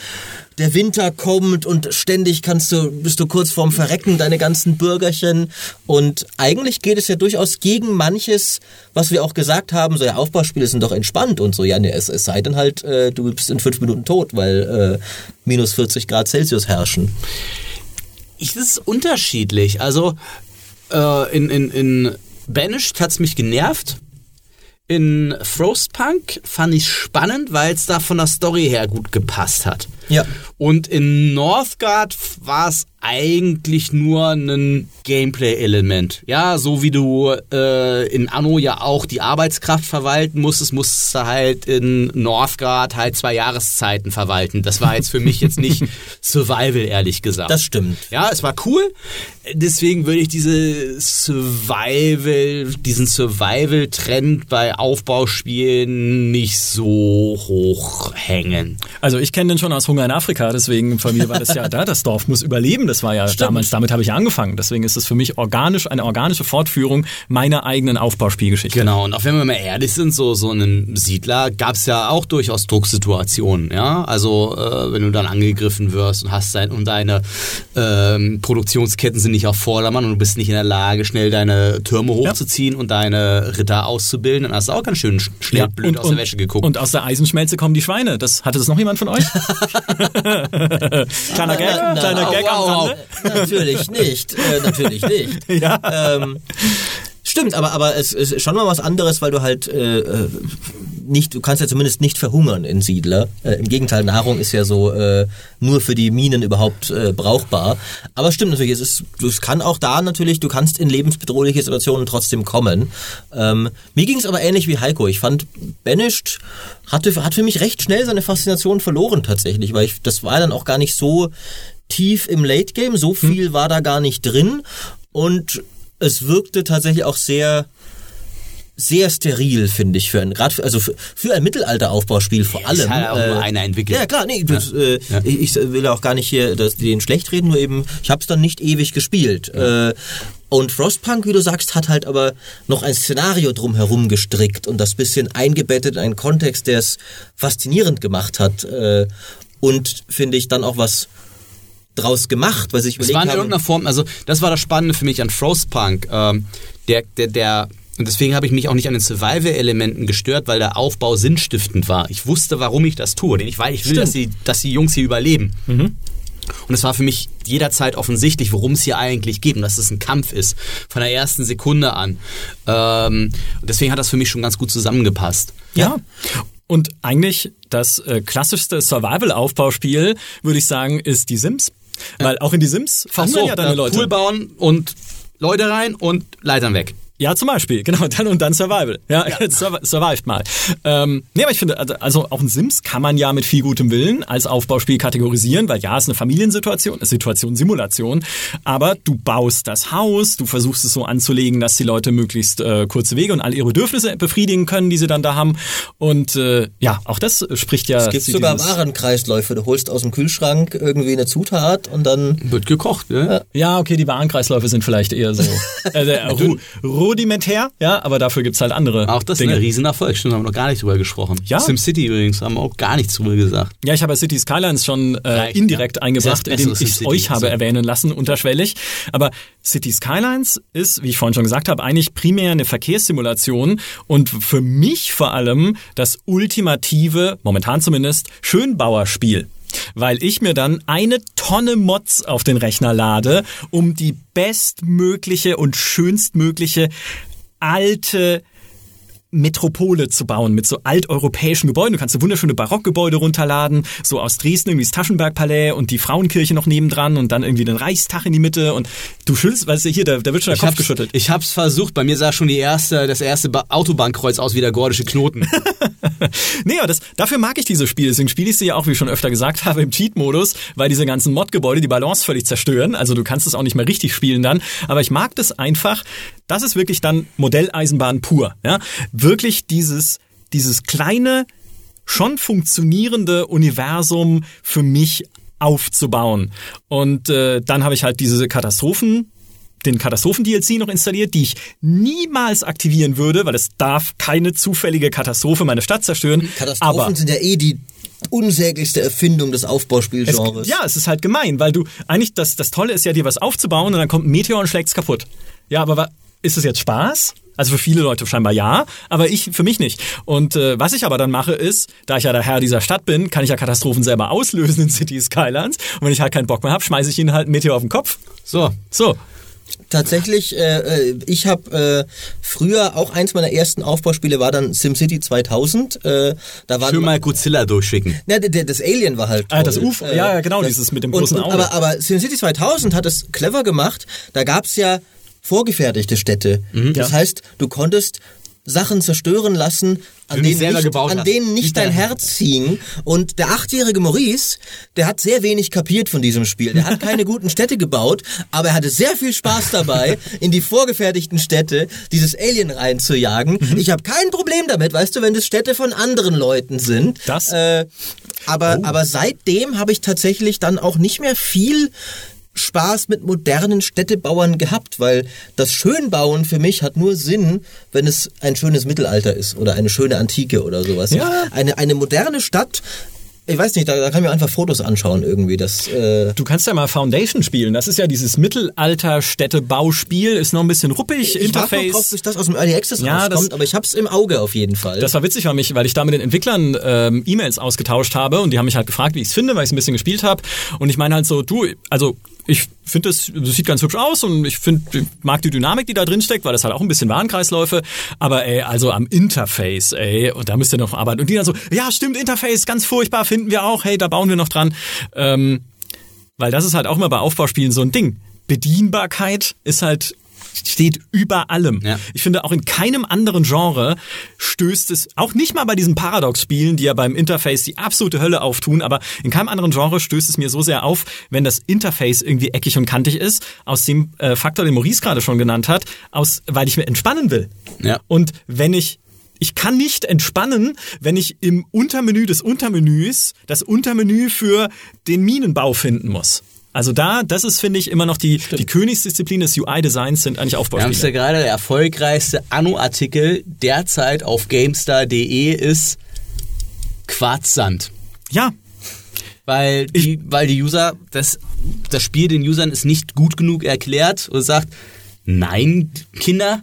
der Winter kommt und ständig kannst du, bist du kurz vorm Verrecken, deine ganzen Bürgerchen. Und eigentlich geht es ja durchaus gegen manches, was wir auch gesagt haben, so ja, Aufbauspiele sind doch entspannt und so. Ja, ne, es, es sei denn halt, äh, du bist in fünf Minuten tot, weil äh, minus 40 Grad Celsius herrschen. Ich, das ist unterschiedlich. Also äh, in, in, in Banished hat's mich genervt. In Frostpunk fand ich spannend, weil es da von der Story her gut gepasst hat. Ja. Und in Northgard war es eigentlich nur ein Gameplay-Element. Ja, so wie du äh, in Anno ja auch die Arbeitskraft verwalten musstest, musstest du halt in Northgard halt zwei Jahreszeiten verwalten. Das war jetzt für mich jetzt nicht Survival, ehrlich gesagt. Das stimmt. Ja, es war cool. Deswegen würde ich diese Survival, diesen Survival-Trend bei Aufbauspielen nicht so hoch hängen. Also ich kenne den schon aus Hunger in Afrika, deswegen von mir war das ja da, das Dorf muss überleben. Das war ja damals, damit habe ich ja angefangen. Deswegen ist es für mich organisch, eine organische Fortführung meiner eigenen Aufbauspielgeschichte. Genau, und auch wenn wir mal ehrlich sind, so, so einen Siedler gab es ja auch durchaus Drucksituationen, ja. Also äh, wenn du dann angegriffen wirst und hast dein, und deine ähm, Produktionsketten sind nicht auf Vordermann und du bist nicht in der Lage, schnell deine Türme hochzuziehen und deine Ritter auszubilden, dann hast du auch ganz schön sch- schnell blöd aus der Wäsche geguckt. Und aus der Eisenschmelze kommen die Schweine. Das hatte das noch jemand von euch? kleiner Gag, Nein, nein, kleiner Gag au, au. Natürlich nicht. Äh, natürlich nicht. Ja. Ähm, stimmt, aber, aber es ist schon mal was anderes, weil du halt äh, äh, nicht, du kannst ja zumindest nicht verhungern in Siedler. Äh, Im Gegenteil, Nahrung ist ja so äh, nur für die Minen überhaupt äh, brauchbar. Aber stimmt natürlich, es ist, es kann auch da natürlich, du kannst in lebensbedrohliche Situationen trotzdem kommen. Ähm, mir ging es aber ähnlich wie Heiko. Ich fand Banished hatte, hat für mich recht schnell seine Faszination verloren tatsächlich, weil ich, das war dann auch gar nicht so tief im Late Game, so viel war da gar nicht drin und es wirkte tatsächlich auch sehr sehr steril, finde ich, für ein, für, also für, für ein Mittelalteraufbauspiel vor ist allem. halt auch nur einer entwickelt. Ja, klar, nee, das, Äh, Ich, ich will auch gar nicht hier das, den schlecht reden, nur eben, ich habe es dann nicht ewig gespielt. Äh, und Frostpunk, wie du sagst, hat halt aber noch ein Szenario drumherum gestrickt und das bisschen eingebettet in einen Kontext, der es faszinierend gemacht hat. Äh, und finde ich dann auch was draus gemacht, weil sich Es überlegt war in irgendeiner Form, also das war das Spannende für mich an Frostpunk. Ähm, der, der, der, und deswegen habe ich mich auch nicht an den Survival-Elementen gestört, weil der Aufbau sinnstiftend war. Ich wusste, warum ich das tue. Denn ich, weil ich will, dass die, dass die Jungs hier überleben. Und es war für mich jederzeit offensichtlich, worum es hier eigentlich geht und dass es ein Kampf ist. Von der ersten Sekunde an. Ähm, deswegen hat das für mich schon ganz gut zusammengepasst. Ja. Und eigentlich das äh, klassischste Survival-Aufbauspiel, würde ich sagen, ist die Sims. Weil auch in die Sims verhungern ja deine Leute. Pool bauen und Leute rein und Leitern weg. Ja, zum Beispiel, genau, dann und dann Survival. Ja, ja. survived mal. Ähm, nee, aber ich finde, also, also auch ein Sims kann man ja mit viel gutem Willen als Aufbauspiel kategorisieren, weil ja, es ist eine Familiensituation, eine Situation Simulation, aber du baust das Haus, du versuchst es so anzulegen, dass die Leute möglichst äh, kurze Wege und all ihre Bedürfnisse befriedigen können, die sie dann da haben. Und äh, ja, auch das spricht ja. Es gibt sogar Warenkreisläufe. Du holst aus dem Kühlschrank irgendwie eine Zutat und dann wird gekocht. Ne? Ja, okay, die Warenkreisläufe sind vielleicht eher so äh, ru rudimentär, ja, aber dafür gibt's halt andere. Auch das Dinge. ist ein Riesenerfolg. Stimmt, haben wir noch gar nicht drüber gesprochen. Ja. SimCity übrigens haben wir auch gar nichts drüber gesagt. Ja, ich habe ja City Skylines schon äh, indirekt ja. eingebracht, indem ich es euch habe so. erwähnen lassen, unterschwellig. Aber City Skylines ist, wie ich vorhin schon gesagt habe, eigentlich primär eine Verkehrssimulation und für mich vor allem das ultimative, momentan zumindest, Schönbauerspiel weil ich mir dann eine Tonne Mods auf den Rechner lade, um die bestmögliche und schönstmögliche alte Metropole zu bauen mit so alteuropäischen Gebäuden. Du kannst so wunderschöne Barockgebäude runterladen, so aus Dresden irgendwie das Taschenbergpalais und die Frauenkirche noch nebendran und dann irgendwie den Reichstag in die Mitte und du schüttelst, weißt du, hier, da, da wird schon der ich Kopf geschüttelt. Ich hab's versucht, bei mir sah schon die erste, das erste Autobahnkreuz aus wie der gordische Knoten. nee, aber das, dafür mag ich diese Spiele. Deswegen spiele ich sie ja auch, wie ich schon öfter gesagt habe, im Cheat-Modus, weil diese ganzen Mod-Gebäude die Balance völlig zerstören. Also du kannst es auch nicht mehr richtig spielen dann. Aber ich mag das einfach. Das ist wirklich dann Modelleisenbahn pur. Ja? Wirklich dieses, dieses kleine, schon funktionierende Universum für mich aufzubauen. Und äh, dann habe ich halt diese Katastrophen den Katastrophen-DLC noch installiert, die ich niemals aktivieren würde, weil es darf keine zufällige Katastrophe meine Stadt zerstören. Katastrophen Aber sind ja eh die unsäglichste Erfindung des Aufbauspielgenres. Es, ja, es ist halt gemein, weil du eigentlich das das Tolle ist ja dir was aufzubauen und dann kommt ein Meteor und schlägt's kaputt. Ja, aber ist es jetzt Spaß? Also für viele Leute scheinbar ja, aber ich für mich nicht. Und äh, was ich aber dann mache ist, da ich ja der Herr dieser Stadt bin, kann ich ja Katastrophen selber auslösen in City Skylines. Und wenn ich halt keinen Bock mehr habe, schmeiße ich ihnen halt einen Meteor auf den Kopf. So, so. Tatsächlich, äh, äh ich habe äh, früher auch eins meiner ersten Aufbauspiele war dann SimCity 2000. Äh, da war Schön mal Godzilla durchschicken. Ja, das Alien war halt. Toll. Ah, das UFO, äh, ja, genau, das, dieses mit dem großen und, Auge. Aber, aber SimCity 2000 hat es clever gemacht. Da gab's ja vorgefertigte Städte. Mhm, das ja. heißt, du konntest Sachen zerstören lassen, an denen nicht, an denen nicht dein Herz ziehen. Und der achtjährige Maurice, der hat sehr wenig kapiert von diesem Spiel. Der hat keine guten Städte gebaut, aber er hatte sehr viel Spaß dabei, in die vorgefertigten Städte dieses Alien reinzujagen. Mhm. Ich habe kein Problem damit, weißt du, wenn das Städte von anderen Leuten sind. Das? Äh, aber, oh. aber seitdem habe ich tatsächlich dann auch nicht mehr viel Spaß mit modernen Städtebauern gehabt, weil das Schönbauen für mich hat nur Sinn, wenn es ein schönes Mittelalter ist oder eine schöne Antike oder sowas. Ja. Eine, eine moderne Stadt ich weiß nicht, da, da kann ich mir einfach Fotos anschauen irgendwie. Das, äh du kannst ja mal Foundation spielen. Das ist ja dieses Mittelalter-Städtebauspiel, ist noch ein bisschen ruppig, ich Interface. Ich drauf, bis das aus dem Early Access ja, rauskommt, aber ich hab's im Auge auf jeden Fall. Das war witzig für mich, weil ich da mit den Entwicklern ähm, E-Mails ausgetauscht habe und die haben mich halt gefragt, wie ich's finde, weil ich ein bisschen gespielt habe. Und ich meine halt so, du, also ich finde das, das sieht ganz hübsch aus und ich finde, mag die Dynamik, die da drin steckt, weil das halt auch ein bisschen Warenkreisläufe. Aber ey, also am Interface, ey, und da müsst ihr noch arbeiten. Und die dann so, ja, stimmt, Interface, ganz furchtbar, finden wir auch, hey, da bauen wir noch dran. Ähm, weil das ist halt auch immer bei Aufbauspielen so ein Ding. Bedienbarkeit ist halt steht über allem. Ja. Ich finde, auch in keinem anderen Genre stößt es, auch nicht mal bei diesen Paradox-Spielen, die ja beim Interface die absolute Hölle auftun, aber in keinem anderen Genre stößt es mir so sehr auf, wenn das Interface irgendwie eckig und kantig ist, aus dem äh, Faktor, den Maurice gerade schon genannt hat, aus, weil ich mir entspannen will. Ja. Und wenn ich ich kann nicht entspannen, wenn ich im Untermenü des Untermenüs das Untermenü für den Minenbau finden muss. Also da, das ist, finde ich, immer noch die, die Königsdisziplin des UI-Designs sind eigentlich Aufbauspiele. Wir haben ja gerade, der erfolgreichste Anno-Artikel derzeit auf GameStar.de ist Quarzsand. Ja. Weil die, weil die User, das, das Spiel den Usern ist nicht gut genug erklärt und sagt, nein, Kinder,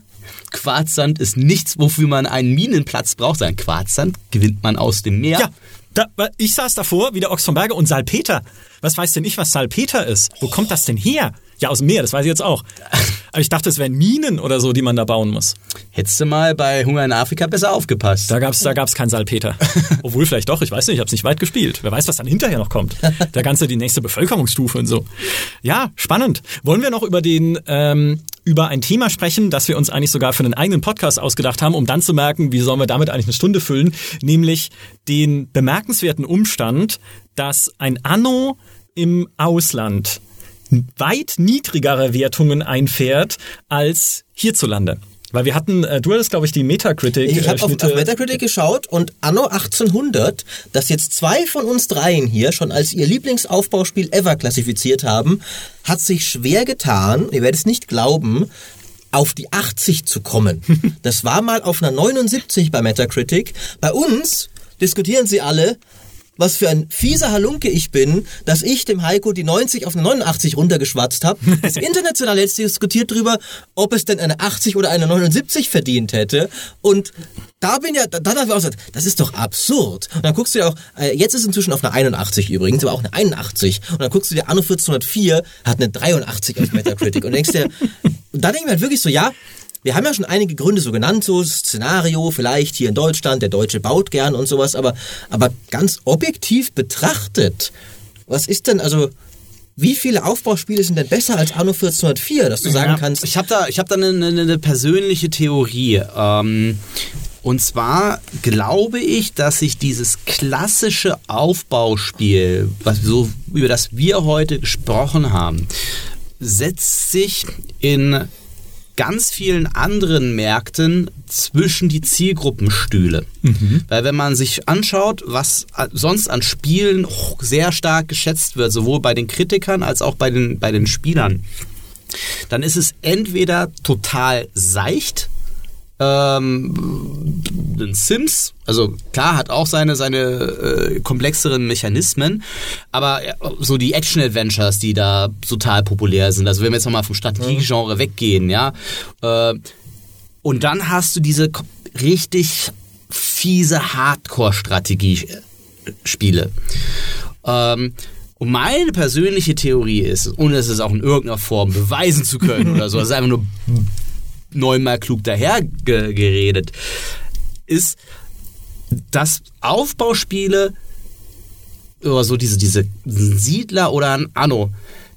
Quarzsand ist nichts, wofür man einen Minenplatz braucht. Ein Quarzsand gewinnt man aus dem Meer. Ja, da, ich saß davor, wie der Ochs von Berge und Salpeter. Was weiß denn ich, was Salpeter ist? Wo kommt das denn her? Ja, aus dem Meer, das weiß ich jetzt auch. Aber ich dachte, es wären Minen oder so, die man da bauen muss. Hättest du mal bei Hunger in Afrika besser aufgepasst. Da gab's, da gab's kein Salpeter. Obwohl vielleicht doch, ich weiß nicht, ich habe nicht weit gespielt. Wer weiß, was dann hinterher noch kommt. Der ganze, die nächste Bevölkerungsstufe und so. Ja, spannend. Wollen wir noch über den ähm, über ein Thema sprechen, das wir uns eigentlich sogar für einen eigenen Podcast ausgedacht haben, um dann zu merken, wie sollen wir damit eigentlich eine Stunde füllen, nämlich den bemerkenswerten Umstand, dass ein Anno im Ausland weit niedrigere Wertungen einfährt als hierzulande. Weil wir hatten, äh, du hattest, glaube ich, die Metacritic. Ich habe auf, Schnitte- auf Metacritic geschaut und Anno 1800, das jetzt zwei von uns dreien hier schon als ihr Lieblingsaufbauspiel ever klassifiziert haben, hat sich schwer getan, ihr werdet es nicht glauben, auf die 80 zu kommen. Das war mal auf einer 79 bei Metacritic. Bei uns diskutieren sie alle, was für ein fieser Halunke ich bin, dass ich dem Heiko die 90 auf eine 89 runtergeschwatzt habe. Das International jetzt diskutiert drüber, ob es denn eine 80 oder eine 79 verdient hätte. Und da bin ja, dann haben wir auch gesagt, das ist doch absurd. Und dann guckst du dir auch, äh, jetzt ist inzwischen auf eine 81 übrigens, aber auch eine 81. Und dann guckst du dir Anno 1404, hat eine 83 auf Metacritic und denkst dir, und dann denken wir halt wirklich so, ja, wir haben ja schon einige Gründe so genannt, so Szenario, vielleicht hier in Deutschland, der Deutsche baut gern und sowas, aber, aber ganz objektiv betrachtet, was ist denn, also, wie viele Aufbauspiele sind denn besser als Anno 1404, dass du sagen Ja, kannst, Ich habe da, ich hab da eine, eine, persönliche Theorie. Ähm, und zwar glaube ich, dass sich dieses klassische Aufbauspiel, was so, über das wir heute gesprochen haben, setzt sich in ganz vielen anderen Märkten zwischen die Zielgruppenstühle. Weil wenn man sich anschaut, was sonst an Spielen sehr stark geschätzt wird, sowohl bei den Kritikern als auch bei den, bei den Spielern, dann ist es entweder total seicht, ähm, Sims, also klar, hat auch seine, seine äh, komplexeren Mechanismen, aber äh, so die Action-Adventures, die da total populär sind, also wenn wir jetzt nochmal vom Strategiegenre weggehen, ja, äh, und dann hast du diese richtig fiese Hardcore-Strategie-Spiele. Ähm, und meine persönliche Theorie ist, ohne es ist auch in irgendeiner Form beweisen zu können oder so, das ist einfach nur neunmal klug daher ge geredet, ist, dass Aufbauspiele oder so diese, diese Siedler oder ein Anno,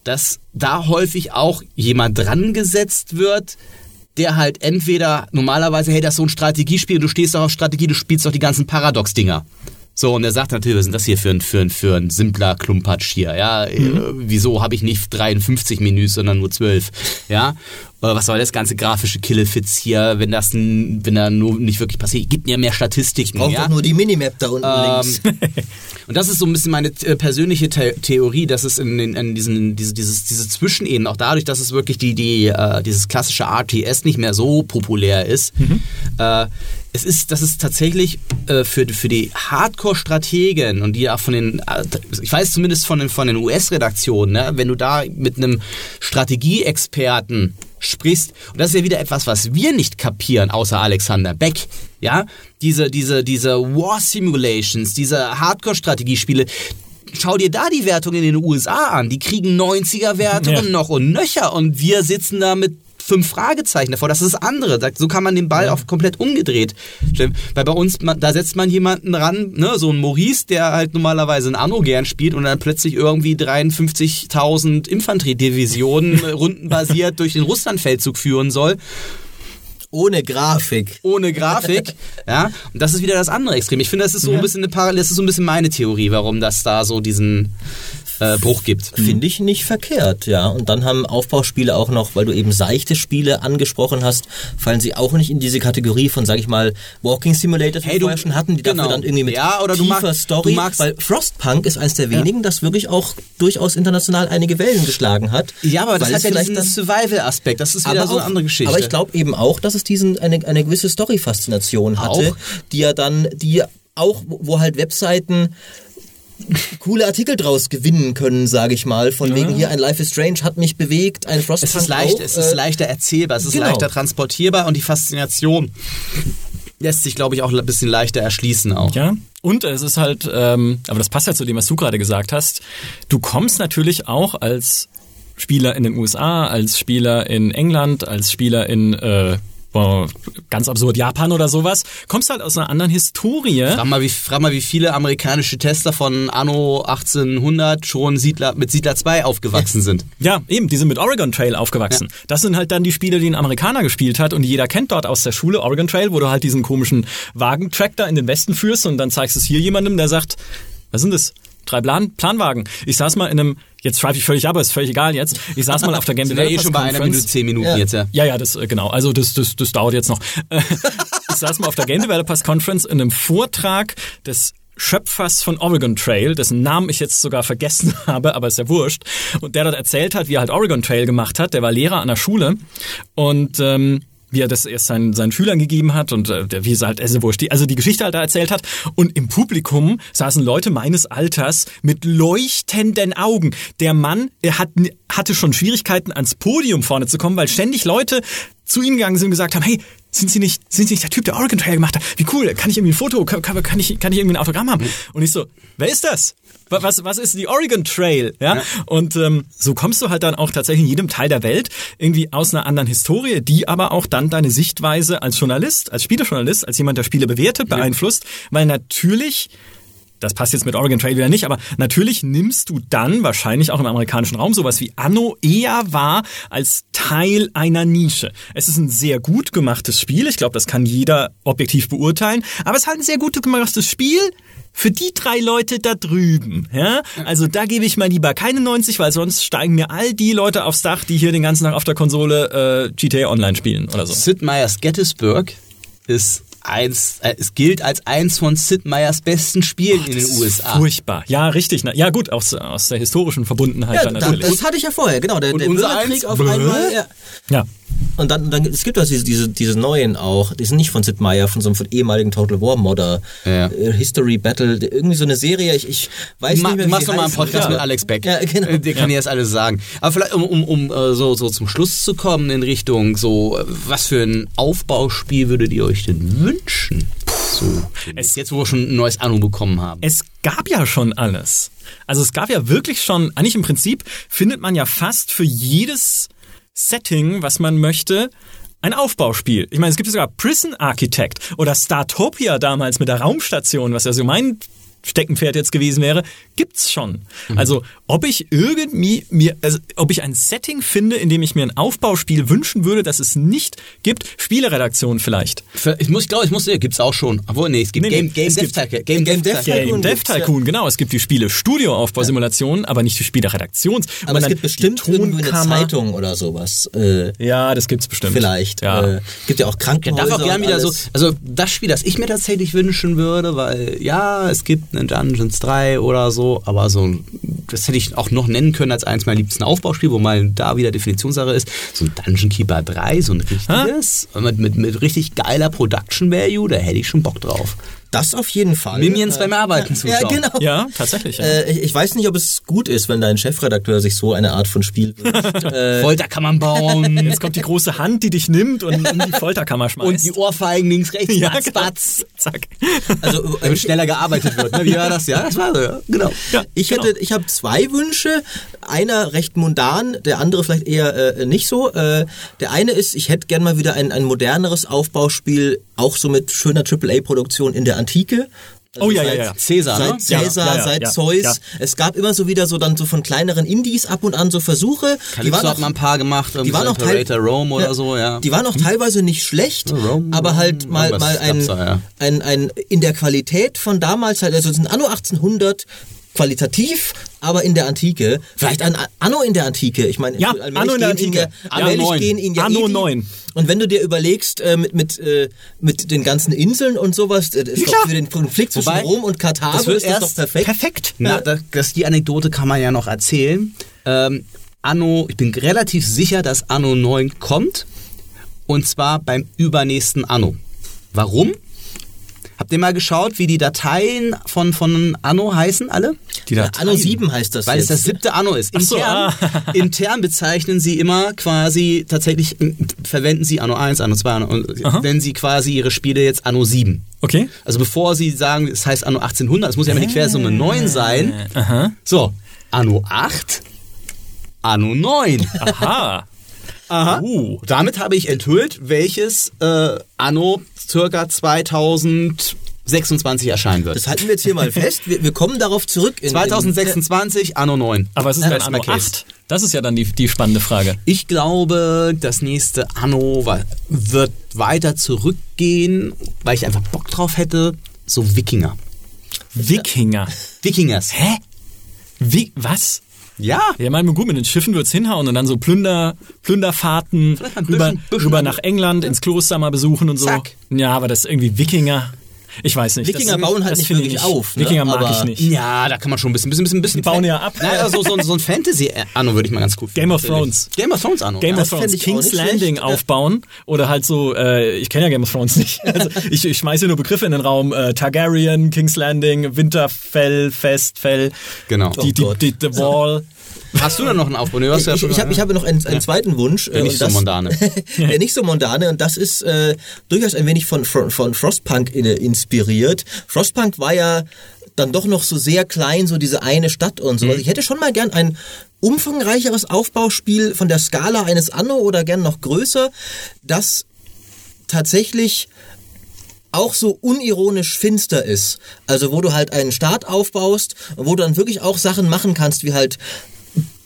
dass da häufig auch jemand dran gesetzt wird, der halt entweder normalerweise, hey, das ist so ein Strategiespiel, du stehst doch auf Strategie, du spielst doch die ganzen Paradox-Dinger. So, und er sagt natürlich, was ist denn das hier für ein, für ein, für ein simpler Klumpatsch hier, ja? Äh, wieso habe ich nicht 53 Menüs, sondern nur 12, ja? Was soll das ganze grafische Killefits hier, wenn das, wenn da nur nicht wirklich passiert? Gibt mir mehr Statistiken, braucht ja? doch nur die Minimap da unten Ähm, links. Und das ist so ein bisschen meine äh, persönliche The Theorie, dass es in, in, in diesen diese, dieses diese Zwischenebenen auch dadurch, dass es wirklich die die äh, dieses klassische RTS nicht mehr so populär ist, äh, es ist, dass es tatsächlich äh, für für die Hardcore-Strategen und die auch von den, äh, ich weiß zumindest von den von den US-Redaktionen, ne, wenn du da mit einem Strategieexperten sprichst, und das ist ja wieder etwas, was wir nicht kapieren, außer Alexander Beck, ja, diese, diese, diese War Simulations, diese Hardcore-Strategiespiele, schau dir da die Wertung in den USA an, die kriegen 90er-Wertungen Ja. noch und nöcher. Und wir sitzen da mit fünf Fragezeichen davor. Das ist das andere. So kann man den Ball auch komplett umgedreht. Weil bei uns, da setzt man jemanden ran, ne, so ein Maurice, der halt normalerweise ein Anno gern spielt und dann plötzlich irgendwie 53.000 Infanteriedivisionen rundenbasiert durch den Russlandfeldzug führen soll Ohne Grafik. ohne Grafik. ja, und das ist wieder das andere Extrem. Ich finde, das ist so ein bisschen eine Parallele, das ist so ein bisschen meine Theorie, warum das da so diesen äh, Bruch gibt. Finde ich nicht verkehrt, ja. Und dann haben Aufbauspiele auch noch, weil du eben seichte Spiele angesprochen hast, fallen sie auch nicht in diese Kategorie von, sag ich mal, Walking Simulators, die Hey, wir du- vorher schon hatten, die genau. dafür dann irgendwie mit Ja, oder du tiefer mag- Story, du magst- weil Frostpunk ist eines der wenigen, das wirklich auch durchaus international einige Wellen geschlagen hat. Ja, aber das hat ja diesen das Survival-Aspekt. Das ist wieder so eine andere Geschichte. Aber ich glaube eben auch, dass es diesen eine, eine gewisse Story-Faszination hatte, Auch. die ja dann, die auch, wo halt Webseiten coole Artikel draus gewinnen können, sage ich mal. Von wegen hier ein Life is Strange hat mich bewegt, ein Frostpunk es ist leicht, auch, es ist äh, leichter erzählbar, es ist genau. leichter transportierbar und die Faszination lässt sich, glaube ich, auch ein bisschen leichter erschließen auch. Ja. Und es ist halt, ähm, aber das passt ja zu dem, was du gerade gesagt hast. Du kommst natürlich auch als Spieler in den USA, als Spieler in England, als Spieler in äh, boah, ganz absurd, Japan oder sowas, kommst halt aus einer anderen Historie. Frag mal, wie, frag mal, wie viele amerikanische Tester von Anno 1800 schon Siedler, mit Siedler 2 aufgewachsen sind. Ja, eben, die sind mit Oregon Trail aufgewachsen. Das sind halt dann die Spiele, die ein Amerikaner gespielt hat und jeder kennt dort aus der Schule Oregon Trail, wo du halt diesen komischen Wagentrack da in den Westen führst und dann zeigst es hier jemandem, der sagt, was sind das? Drei Plan Planwagen. Ich saß mal in einem, jetzt schreibe ich völlig ab, ist völlig egal jetzt. Ich saß mal auf der Game wir eh Developers schon bei einer Conference. Minute, zehn Minuten Ja. jetzt, ja. Ja, ja, das äh, genau. Also das, das, das dauert jetzt noch. Ich saß mal auf der Game Developers Conference in einem Vortrag des Schöpfers von Oregon Trail, dessen Namen ich jetzt sogar vergessen habe, aber ist ja wurscht. Und der dort erzählt hat, wie er halt Oregon Trail gemacht hat. Der war Lehrer an der Schule und ähm, wie er das erst seinen, seinen Schülern gegeben hat und äh, wie es halt, wurscht, die, also die Geschichte halt da erzählt hat. Und im Publikum saßen Leute meines Alters mit leuchtenden Augen. Der Mann, er hat, hatte schon Schwierigkeiten, ans Podium vorne zu kommen, weil ständig Leute zu ihm gegangen sind und gesagt haben, hey, sind Sie nicht, sind Sie nicht der Typ, der Oregon Trail gemacht hat? Wie cool, kann ich irgendwie ein Foto, kann, kann, ich, kann ich irgendwie ein Autogramm haben? Und ich so, wer ist das? Wa- Was, was ist die Oregon Trail? Ja? Und ähm, so kommst du halt dann auch tatsächlich in jedem Teil der Welt irgendwie aus einer anderen Historie, die aber auch dann deine Sichtweise als Journalist, als Spielejournalist, als jemand, der Spiele bewertet, beeinflusst, weil natürlich das passt jetzt mit Oregon Trail wieder nicht, aber natürlich nimmst du dann wahrscheinlich auch im amerikanischen Raum sowas wie Anno eher wahr als Teil einer Nische. Es ist ein sehr gut gemachtes Spiel, ich glaube, das kann jeder objektiv beurteilen, aber es ist halt ein sehr gut gemachtes Spiel für die drei Leute da drüben, ja? Also da gebe ich mal lieber keine 90, weil sonst steigen mir all die Leute aufs Dach, die hier den ganzen Tag auf der Konsole äh, GTA Online spielen oder so. Sid Meier's Gettysburg ist eins, äh, es gilt als eins von Sid Meier's besten Spielen in den USA. Furchtbar. Ja, richtig. Na, ja, gut, aus, aus der historischen Verbundenheit Ja, dann da, natürlich. das hatte ich ja vorher, genau. Der, Und der unser Bürgerkrieg eins? auf einmal. Ja. ja. Und dann, dann es gibt also diese, diese, diese neuen auch, die sind nicht von Sid Meier, von so einem von ehemaligen Total War Modder, Ja. äh, History Battle, irgendwie so eine Serie, ich, ich weiß Ma nicht mehr, wie machst sie doch mal einen. Podcast Ja. mit Alex Beck. Ja, genau. Äh, Der kann dir das alles sagen. Aber vielleicht, um, um, um äh, so, so zum Schluss zu kommen in Richtung so, was für ein Aufbauspiel würdet ihr euch denn wünschen? So, Es- jetzt, wo wir schon ein neues Anno bekommen haben. Es gab ja schon alles. Also es gab ja wirklich schon, eigentlich im Prinzip findet man ja fast für jedes Setting, was man möchte, ein Aufbauspiel. Ich meine, es gibt sogar Prison Architect oder Startopia damals mit der Raumstation, was ja so mein Steckenpferd jetzt gewesen wäre, gibt's schon. Also, ob ich irgendwie mir, also, ob ich ein Setting finde, in dem ich mir ein Aufbauspiel wünschen würde, das es nicht gibt, Spieleredaktion vielleicht. Ich muss, ich glaube, ich muss, ja, gibt's auch schon. Obwohl, nee, es gibt Nee, nee, Game, Game, es Dev gibt- Tycoon. Game Dev Tycoon. Tycoon Game Dev gibt's, ja. Tycoon, genau. Es gibt die Spiele Studioaufbausimulationen, aber nicht die Spiele Redaktions. Aber es gibt bestimmt irgendwie eine. Zeitung oder sowas. Äh, Ja, das gibt's bestimmt. vielleicht. Ja. Äh, gibt ja auch Krankenhäuser. Darf auch gern und wieder so, also das Spiel, das ich mir tatsächlich wünschen würde, weil ja, es gibt einen Dungeons 3 oder so, aber so, ein- das hätte ich auch noch nennen können als eins meiner liebsten Aufbauspiele, wo mal da wieder Definitionssache ist, so ein Dungeon Keeper 3, so ein richtiges, mit, mit, mit richtig geiler Production Value, da hätte ich schon Bock drauf. Das auf jeden Fall. Minions beim Arbeiten Ja, zuschauen. genau. Ja, tatsächlich. Ja. Äh, ich, ich weiß nicht, ob es gut ist, wenn dein Chefredakteur sich so eine Art von Spiel wünscht. äh, Folter kann man bauen. Jetzt kommt die große Hand, die dich nimmt und in die Folterkammer schmeißt. Und die Ohrfeigen links, rechts, ja, batz, genau. batz. Zack. also, äh, Damit schneller gearbeitet wird. Ne? Wie war das? Ja, das war so, ja. Genau. Ja, Ich genau. hätte, ich habe zwei Wünsche. Einer recht mundan, der andere vielleicht eher äh, nicht so. Äh, der eine ist, ich hätte gern mal wieder ein, ein moderneres Aufbauspiel, auch so mit schöner AAA-Produktion in der Antike. Also Oh, ja, ja, ja. Cäsar, ne? Seit Cäsar, Ja, ja, seit ja, Zeus. Es gab immer so wieder so dann so von kleineren Indies ab und an so Versuche. Calypso hat mal ein paar gemacht, die waren auch Imperator Rome oder so, ja. Die waren auch teilweise nicht schlecht, Rome, aber halt mal, mal ein, da, ein, ein, in der Qualität von damals halt, also es ein Anno 1800 qualitativ, aber in der Antike. Vielleicht ein Anno in der Antike. Ich meine, Ja, Anno in der Antike. Ja, Anno allmählich 9. gehen ihn ja Anno eh die- 9. Und wenn du dir überlegst, äh, mit, mit, äh, mit den ganzen Inseln und sowas, äh, das ist klar. doch für den Konflikt zwischen Wobei, Rom und Karthago das wird ist das erst doch perfekt. Perfekt. Na, das, das, die Anekdote kann man ja noch erzählen. Ähm, Anno, ich bin relativ sicher, dass Anno 9 kommt. Und zwar beim übernächsten Anno. Warum? Habt ihr mal geschaut, wie die Dateien von, von Anno heißen alle? Die Dateien. Anno 7 heißt das Weil es jetzt. das siebte Anno ist. Ach so, Intern, ah. intern bezeichnen sie immer quasi, tatsächlich m, verwenden sie Anno 1, Anno 2, Anno, Aha. nennen sie quasi ihre Spiele jetzt Anno 7. Okay. Also bevor sie sagen, es heißt Anno 1800, es muss ja immer die Quersumme 9 sein. Aha. So, Anno 8, Anno 9. Aha. Aha. Uh. Damit habe ich enthüllt, welches äh, Anno circa 2026 erscheinen wird. Das halten wir jetzt hier mal fest. Wir, wir kommen darauf zurück. In, 2026 Anno 9. Aber es ist Ja, das Anno my case. 8. Das ist ja dann die, die spannende Frage. Ich glaube, das nächste Anno wird weiter zurückgehen, weil ich einfach Bock drauf hätte. So Wikinger. Wikinger. Wikingers. Hä? Wie, was? Ja. Ja, mein, gut, mit den Schiffen wird's hinhauen und dann so Plünder, Plünderfahrten mal rüber, bisschen- rüber nach England, ins Kloster mal besuchen und so. Zack. Ja, aber das ist irgendwie Wikinger. Ich weiß nicht. Wikinger das, bauen halt nicht finde ich wirklich auf, ne? Wikinger mag Aber- ich nicht. Ja, da kann man schon ein bisschen, bisschen, bisschen, bisschen Die bauen ja ab. Naja, so, so, so ein Fantasy-Anno würde ich mal ganz cool Game of finden. Thrones. Game of Thrones Anno. Game of Thrones, King's Landing aufbauen oder halt so, äh, ich kenne ja Game of Thrones nicht. Also ich, ich schmeiße nur Begriffe in den Raum. Äh, Targaryen, King's Landing, Winterfell, Festfell, Genau. die, die, Oh die, The Wall. Hast du da noch einen Aufbau? Nee, du hast ja Ich, schon- ich, habe ich habe noch einen, einen zweiten Wunsch. Der äh, nicht und so das- mondane. der nicht so mondane und das ist äh, durchaus ein wenig von, von, von Frostpunk in, inspiriert. Frostpunk war ja dann doch noch so sehr klein, so diese eine Stadt und so. Also ich hätte schon mal gern ein umfangreicheres Aufbauspiel von der Skala eines Anno oder gern noch größer, das tatsächlich auch so unironisch finster ist. Also wo du halt einen Staat aufbaust und wo du dann wirklich auch Sachen machen kannst, wie halt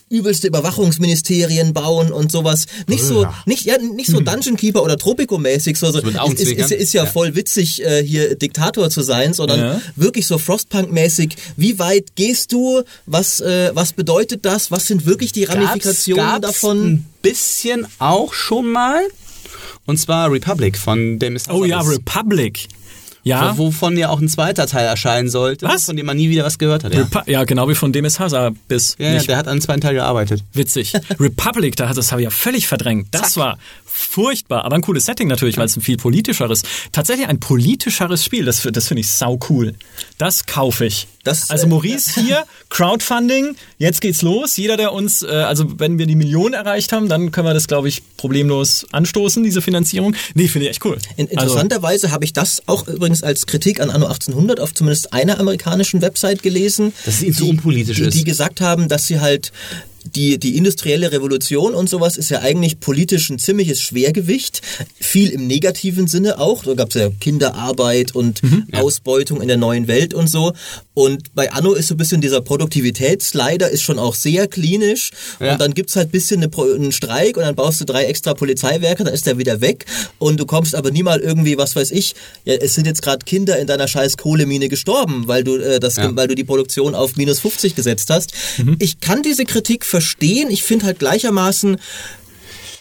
übelste Überwachungsministerien bauen und sowas. Nicht so, nicht, ja, nicht so Dungeon Keeper oder Tropico-mäßig, so, so mit ist, ist, ist, ist ja, Ja. voll witzig, äh, hier Diktator zu sein, sondern Ja. wirklich so Frostpunk-mäßig. Wie weit gehst du? Was, äh, was bedeutet das? Was sind wirklich die Ramifikationen Gab's- gab's davon? Ein bisschen auch schon mal. Und zwar Republic von Demis Oh ja. Republic. Ja, Wovon ja auch ein zweiter Teil erscheinen sollte, Was? von dem man nie wieder was gehört hat. Ja, Repu ja genau wie von Demis Hazard bis ja, ja nicht der hat an einem zweiten Teil gearbeitet. witzig. Republic, da hat das habe ich ja völlig verdrängt. Das war furchtbar, aber ein cooles Setting natürlich, weil es ein viel politischeres, tatsächlich ein politischeres Spiel. Das, das finde ich sau cool. Das kaufe ich. Das, also äh, Maurice hier, Crowdfunding, jetzt geht's los. Jeder, der uns, äh, also wenn wir die Million erreicht haben, dann können wir das, glaube ich, problemlos anstoßen, diese Finanzierung. Nee, finde ich echt cool. In, Also, interessanterweise habe ich das auch übrigens als Kritik an Anno 1800 auf zumindest einer amerikanischen Website gelesen. Dass es ihnen zu unpolitisch die, ist. Die gesagt haben, dass sie halt die, die industrielle Revolution und sowas ist ja eigentlich politisch ein ziemliches Schwergewicht. Viel im negativen Sinne auch. Da gab es ja Kinderarbeit und Mhm. Ausbeutung in der neuen Welt und so. Und bei Anno ist so ein bisschen dieser Produktivitätsslider ist schon auch sehr klinisch. Ja. Und dann gibt's halt ein bisschen eine, einen Streik und dann baust du drei extra Polizeiwerke, dann ist der wieder weg. Und du kommst aber nie mal irgendwie, was weiß ich, ja, es sind jetzt gerade Kinder in deiner scheiß Kohlemine gestorben, weil du äh, das, Ja. weil du die Produktion auf minus 50 gesetzt hast. Ich kann diese Kritik verstehen. Ich finde halt gleichermaßen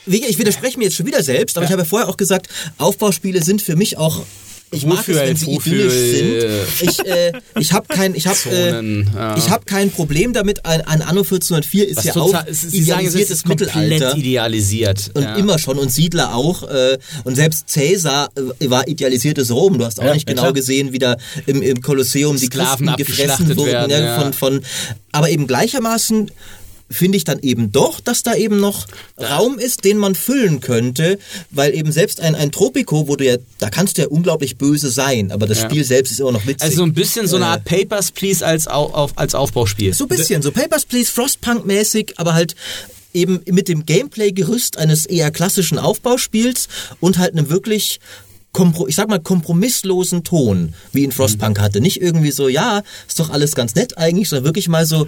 ich widerspreche mir jetzt schon wieder selbst, aber ich habe ja vorher auch gesagt, Aufbauspiele sind für mich auch ich mag es, wenn sie wofür, idyllisch sind. Ich, äh, ich habe kein, ich habe, äh, ja. ich habe kein Problem damit. Ein, ein Anno 1404 ist Was ja total- auch Sie sagen, es idealisiertes ist Mittelalter. idealisiert. Und ja. immer schon und Siedler auch äh, und selbst Cäsar äh, war idealisiertes Rom. Du hast auch Ja, nicht ja, genau gesehen, wie da im, im Kolosseum die Sklaven Christen gefressen wurden werden, ja, ja. von von. Aber eben gleichermaßen finde ich dann eben doch, dass da eben noch Raum ist, den man füllen könnte, weil eben selbst ein, ein Tropico, wo du ja, da kannst du ja unglaublich böse sein, aber das Ja. Spiel selbst ist immer noch witzig. Also so ein bisschen so eine Äh, Art Papers, Please als, Au- auf, als Aufbauspiel. so ein bisschen, so Papers, Please, Frostpunk-mäßig, aber halt eben mit dem Gameplay-Gerüst eines eher klassischen Aufbauspiels und halt einem wirklich ich sag mal, kompromisslosen Ton, wie ihn Frostpunk hatte. Nicht irgendwie so, ja, ist doch alles ganz nett eigentlich, sondern wirklich mal so,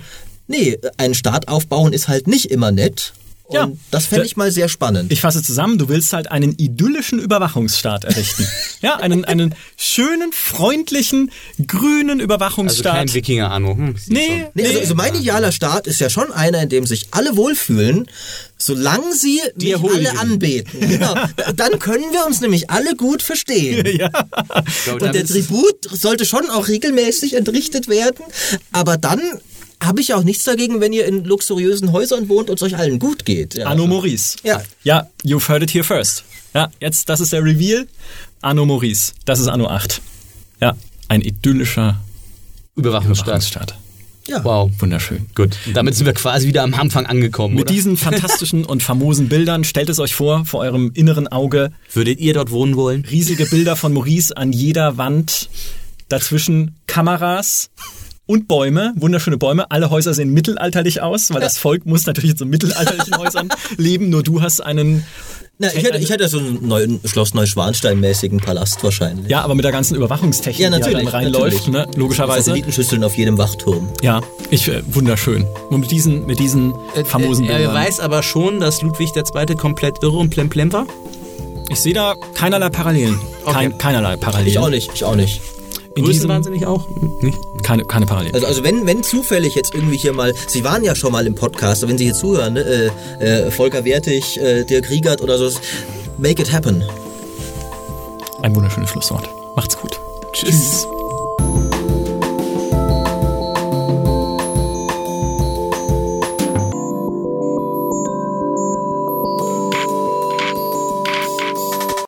nee, einen Start aufbauen ist halt nicht immer nett. Und Ja. das fände ich mal sehr spannend. Ich fasse zusammen, du willst halt einen idyllischen Überwachungsstaat errichten. ja, einen, einen schönen, freundlichen, grünen also Überwachungsstaat. kein Wikinger-Anno. Hm, siehst nee, Nee, also, also mein idealer Start ist ja schon einer, in dem sich alle wohlfühlen, solange sie mich erholen alle die. anbeten. Genau. Dann können wir uns nämlich alle gut verstehen. du. Und der Tribut sollte schon auch regelmäßig entrichtet werden, aber dann habe ich auch nichts dagegen, wenn ihr in luxuriösen Häusern wohnt und es euch allen gut geht. Ja. Anno Maurice. Ja. Ja, you've heard it here first. Ja, jetzt, das ist der Reveal. Anno Maurice. Das ist Anno 8. Ja, ein idyllischer Überwachungsstaat. Überwachungsstaat. Ja. Wow. Wunderschön. Gut. Und damit sind wir quasi wieder am Anfang angekommen, Mit oder? diesen fantastischen und famosen Bildern stellt es euch vor, vor eurem inneren Auge, Würdet ihr dort wohnen wollen? riesige Bilder von Maurice an jeder Wand, dazwischen Kameras, und Bäume, wunderschöne Bäume. Alle Häuser sehen mittelalterlich aus, weil das Volk muss natürlich in so mittelalterlichen Häusern leben. Nur du hast einen Na, ich, hätte, ich hätte so einen neuen Schloss Neuschwanstein-mäßigen Palast wahrscheinlich. ja, aber mit der ganzen Überwachungstechnik, Ja, die natürlich. da dann reinläuft, natürlich. ne? logischerweise. Satellitenschüsseln auf jedem Wachturm. Ja, ich äh, wunderschön. Und mit diesen, mit diesen famosen er Bildern. weiß aber schon, dass Ludwig II. komplett irre und plemplem war. Ich sehe da keinerlei Parallelen. Kein, keinerlei Parallelen. Ich auch nicht, ich auch nicht. Größenwahnsinnig auch? Nicht? keine, keine Parallelen. Also, also wenn, wenn zufällig jetzt irgendwie hier mal, Sie waren ja schon mal im Podcast, wenn Sie hier zuhören, ne, äh, äh, Volker Wertig, äh, Dirk Riegert oder so, make it happen. Ein wunderschönes Schlusswort. Macht's gut. Tschüss.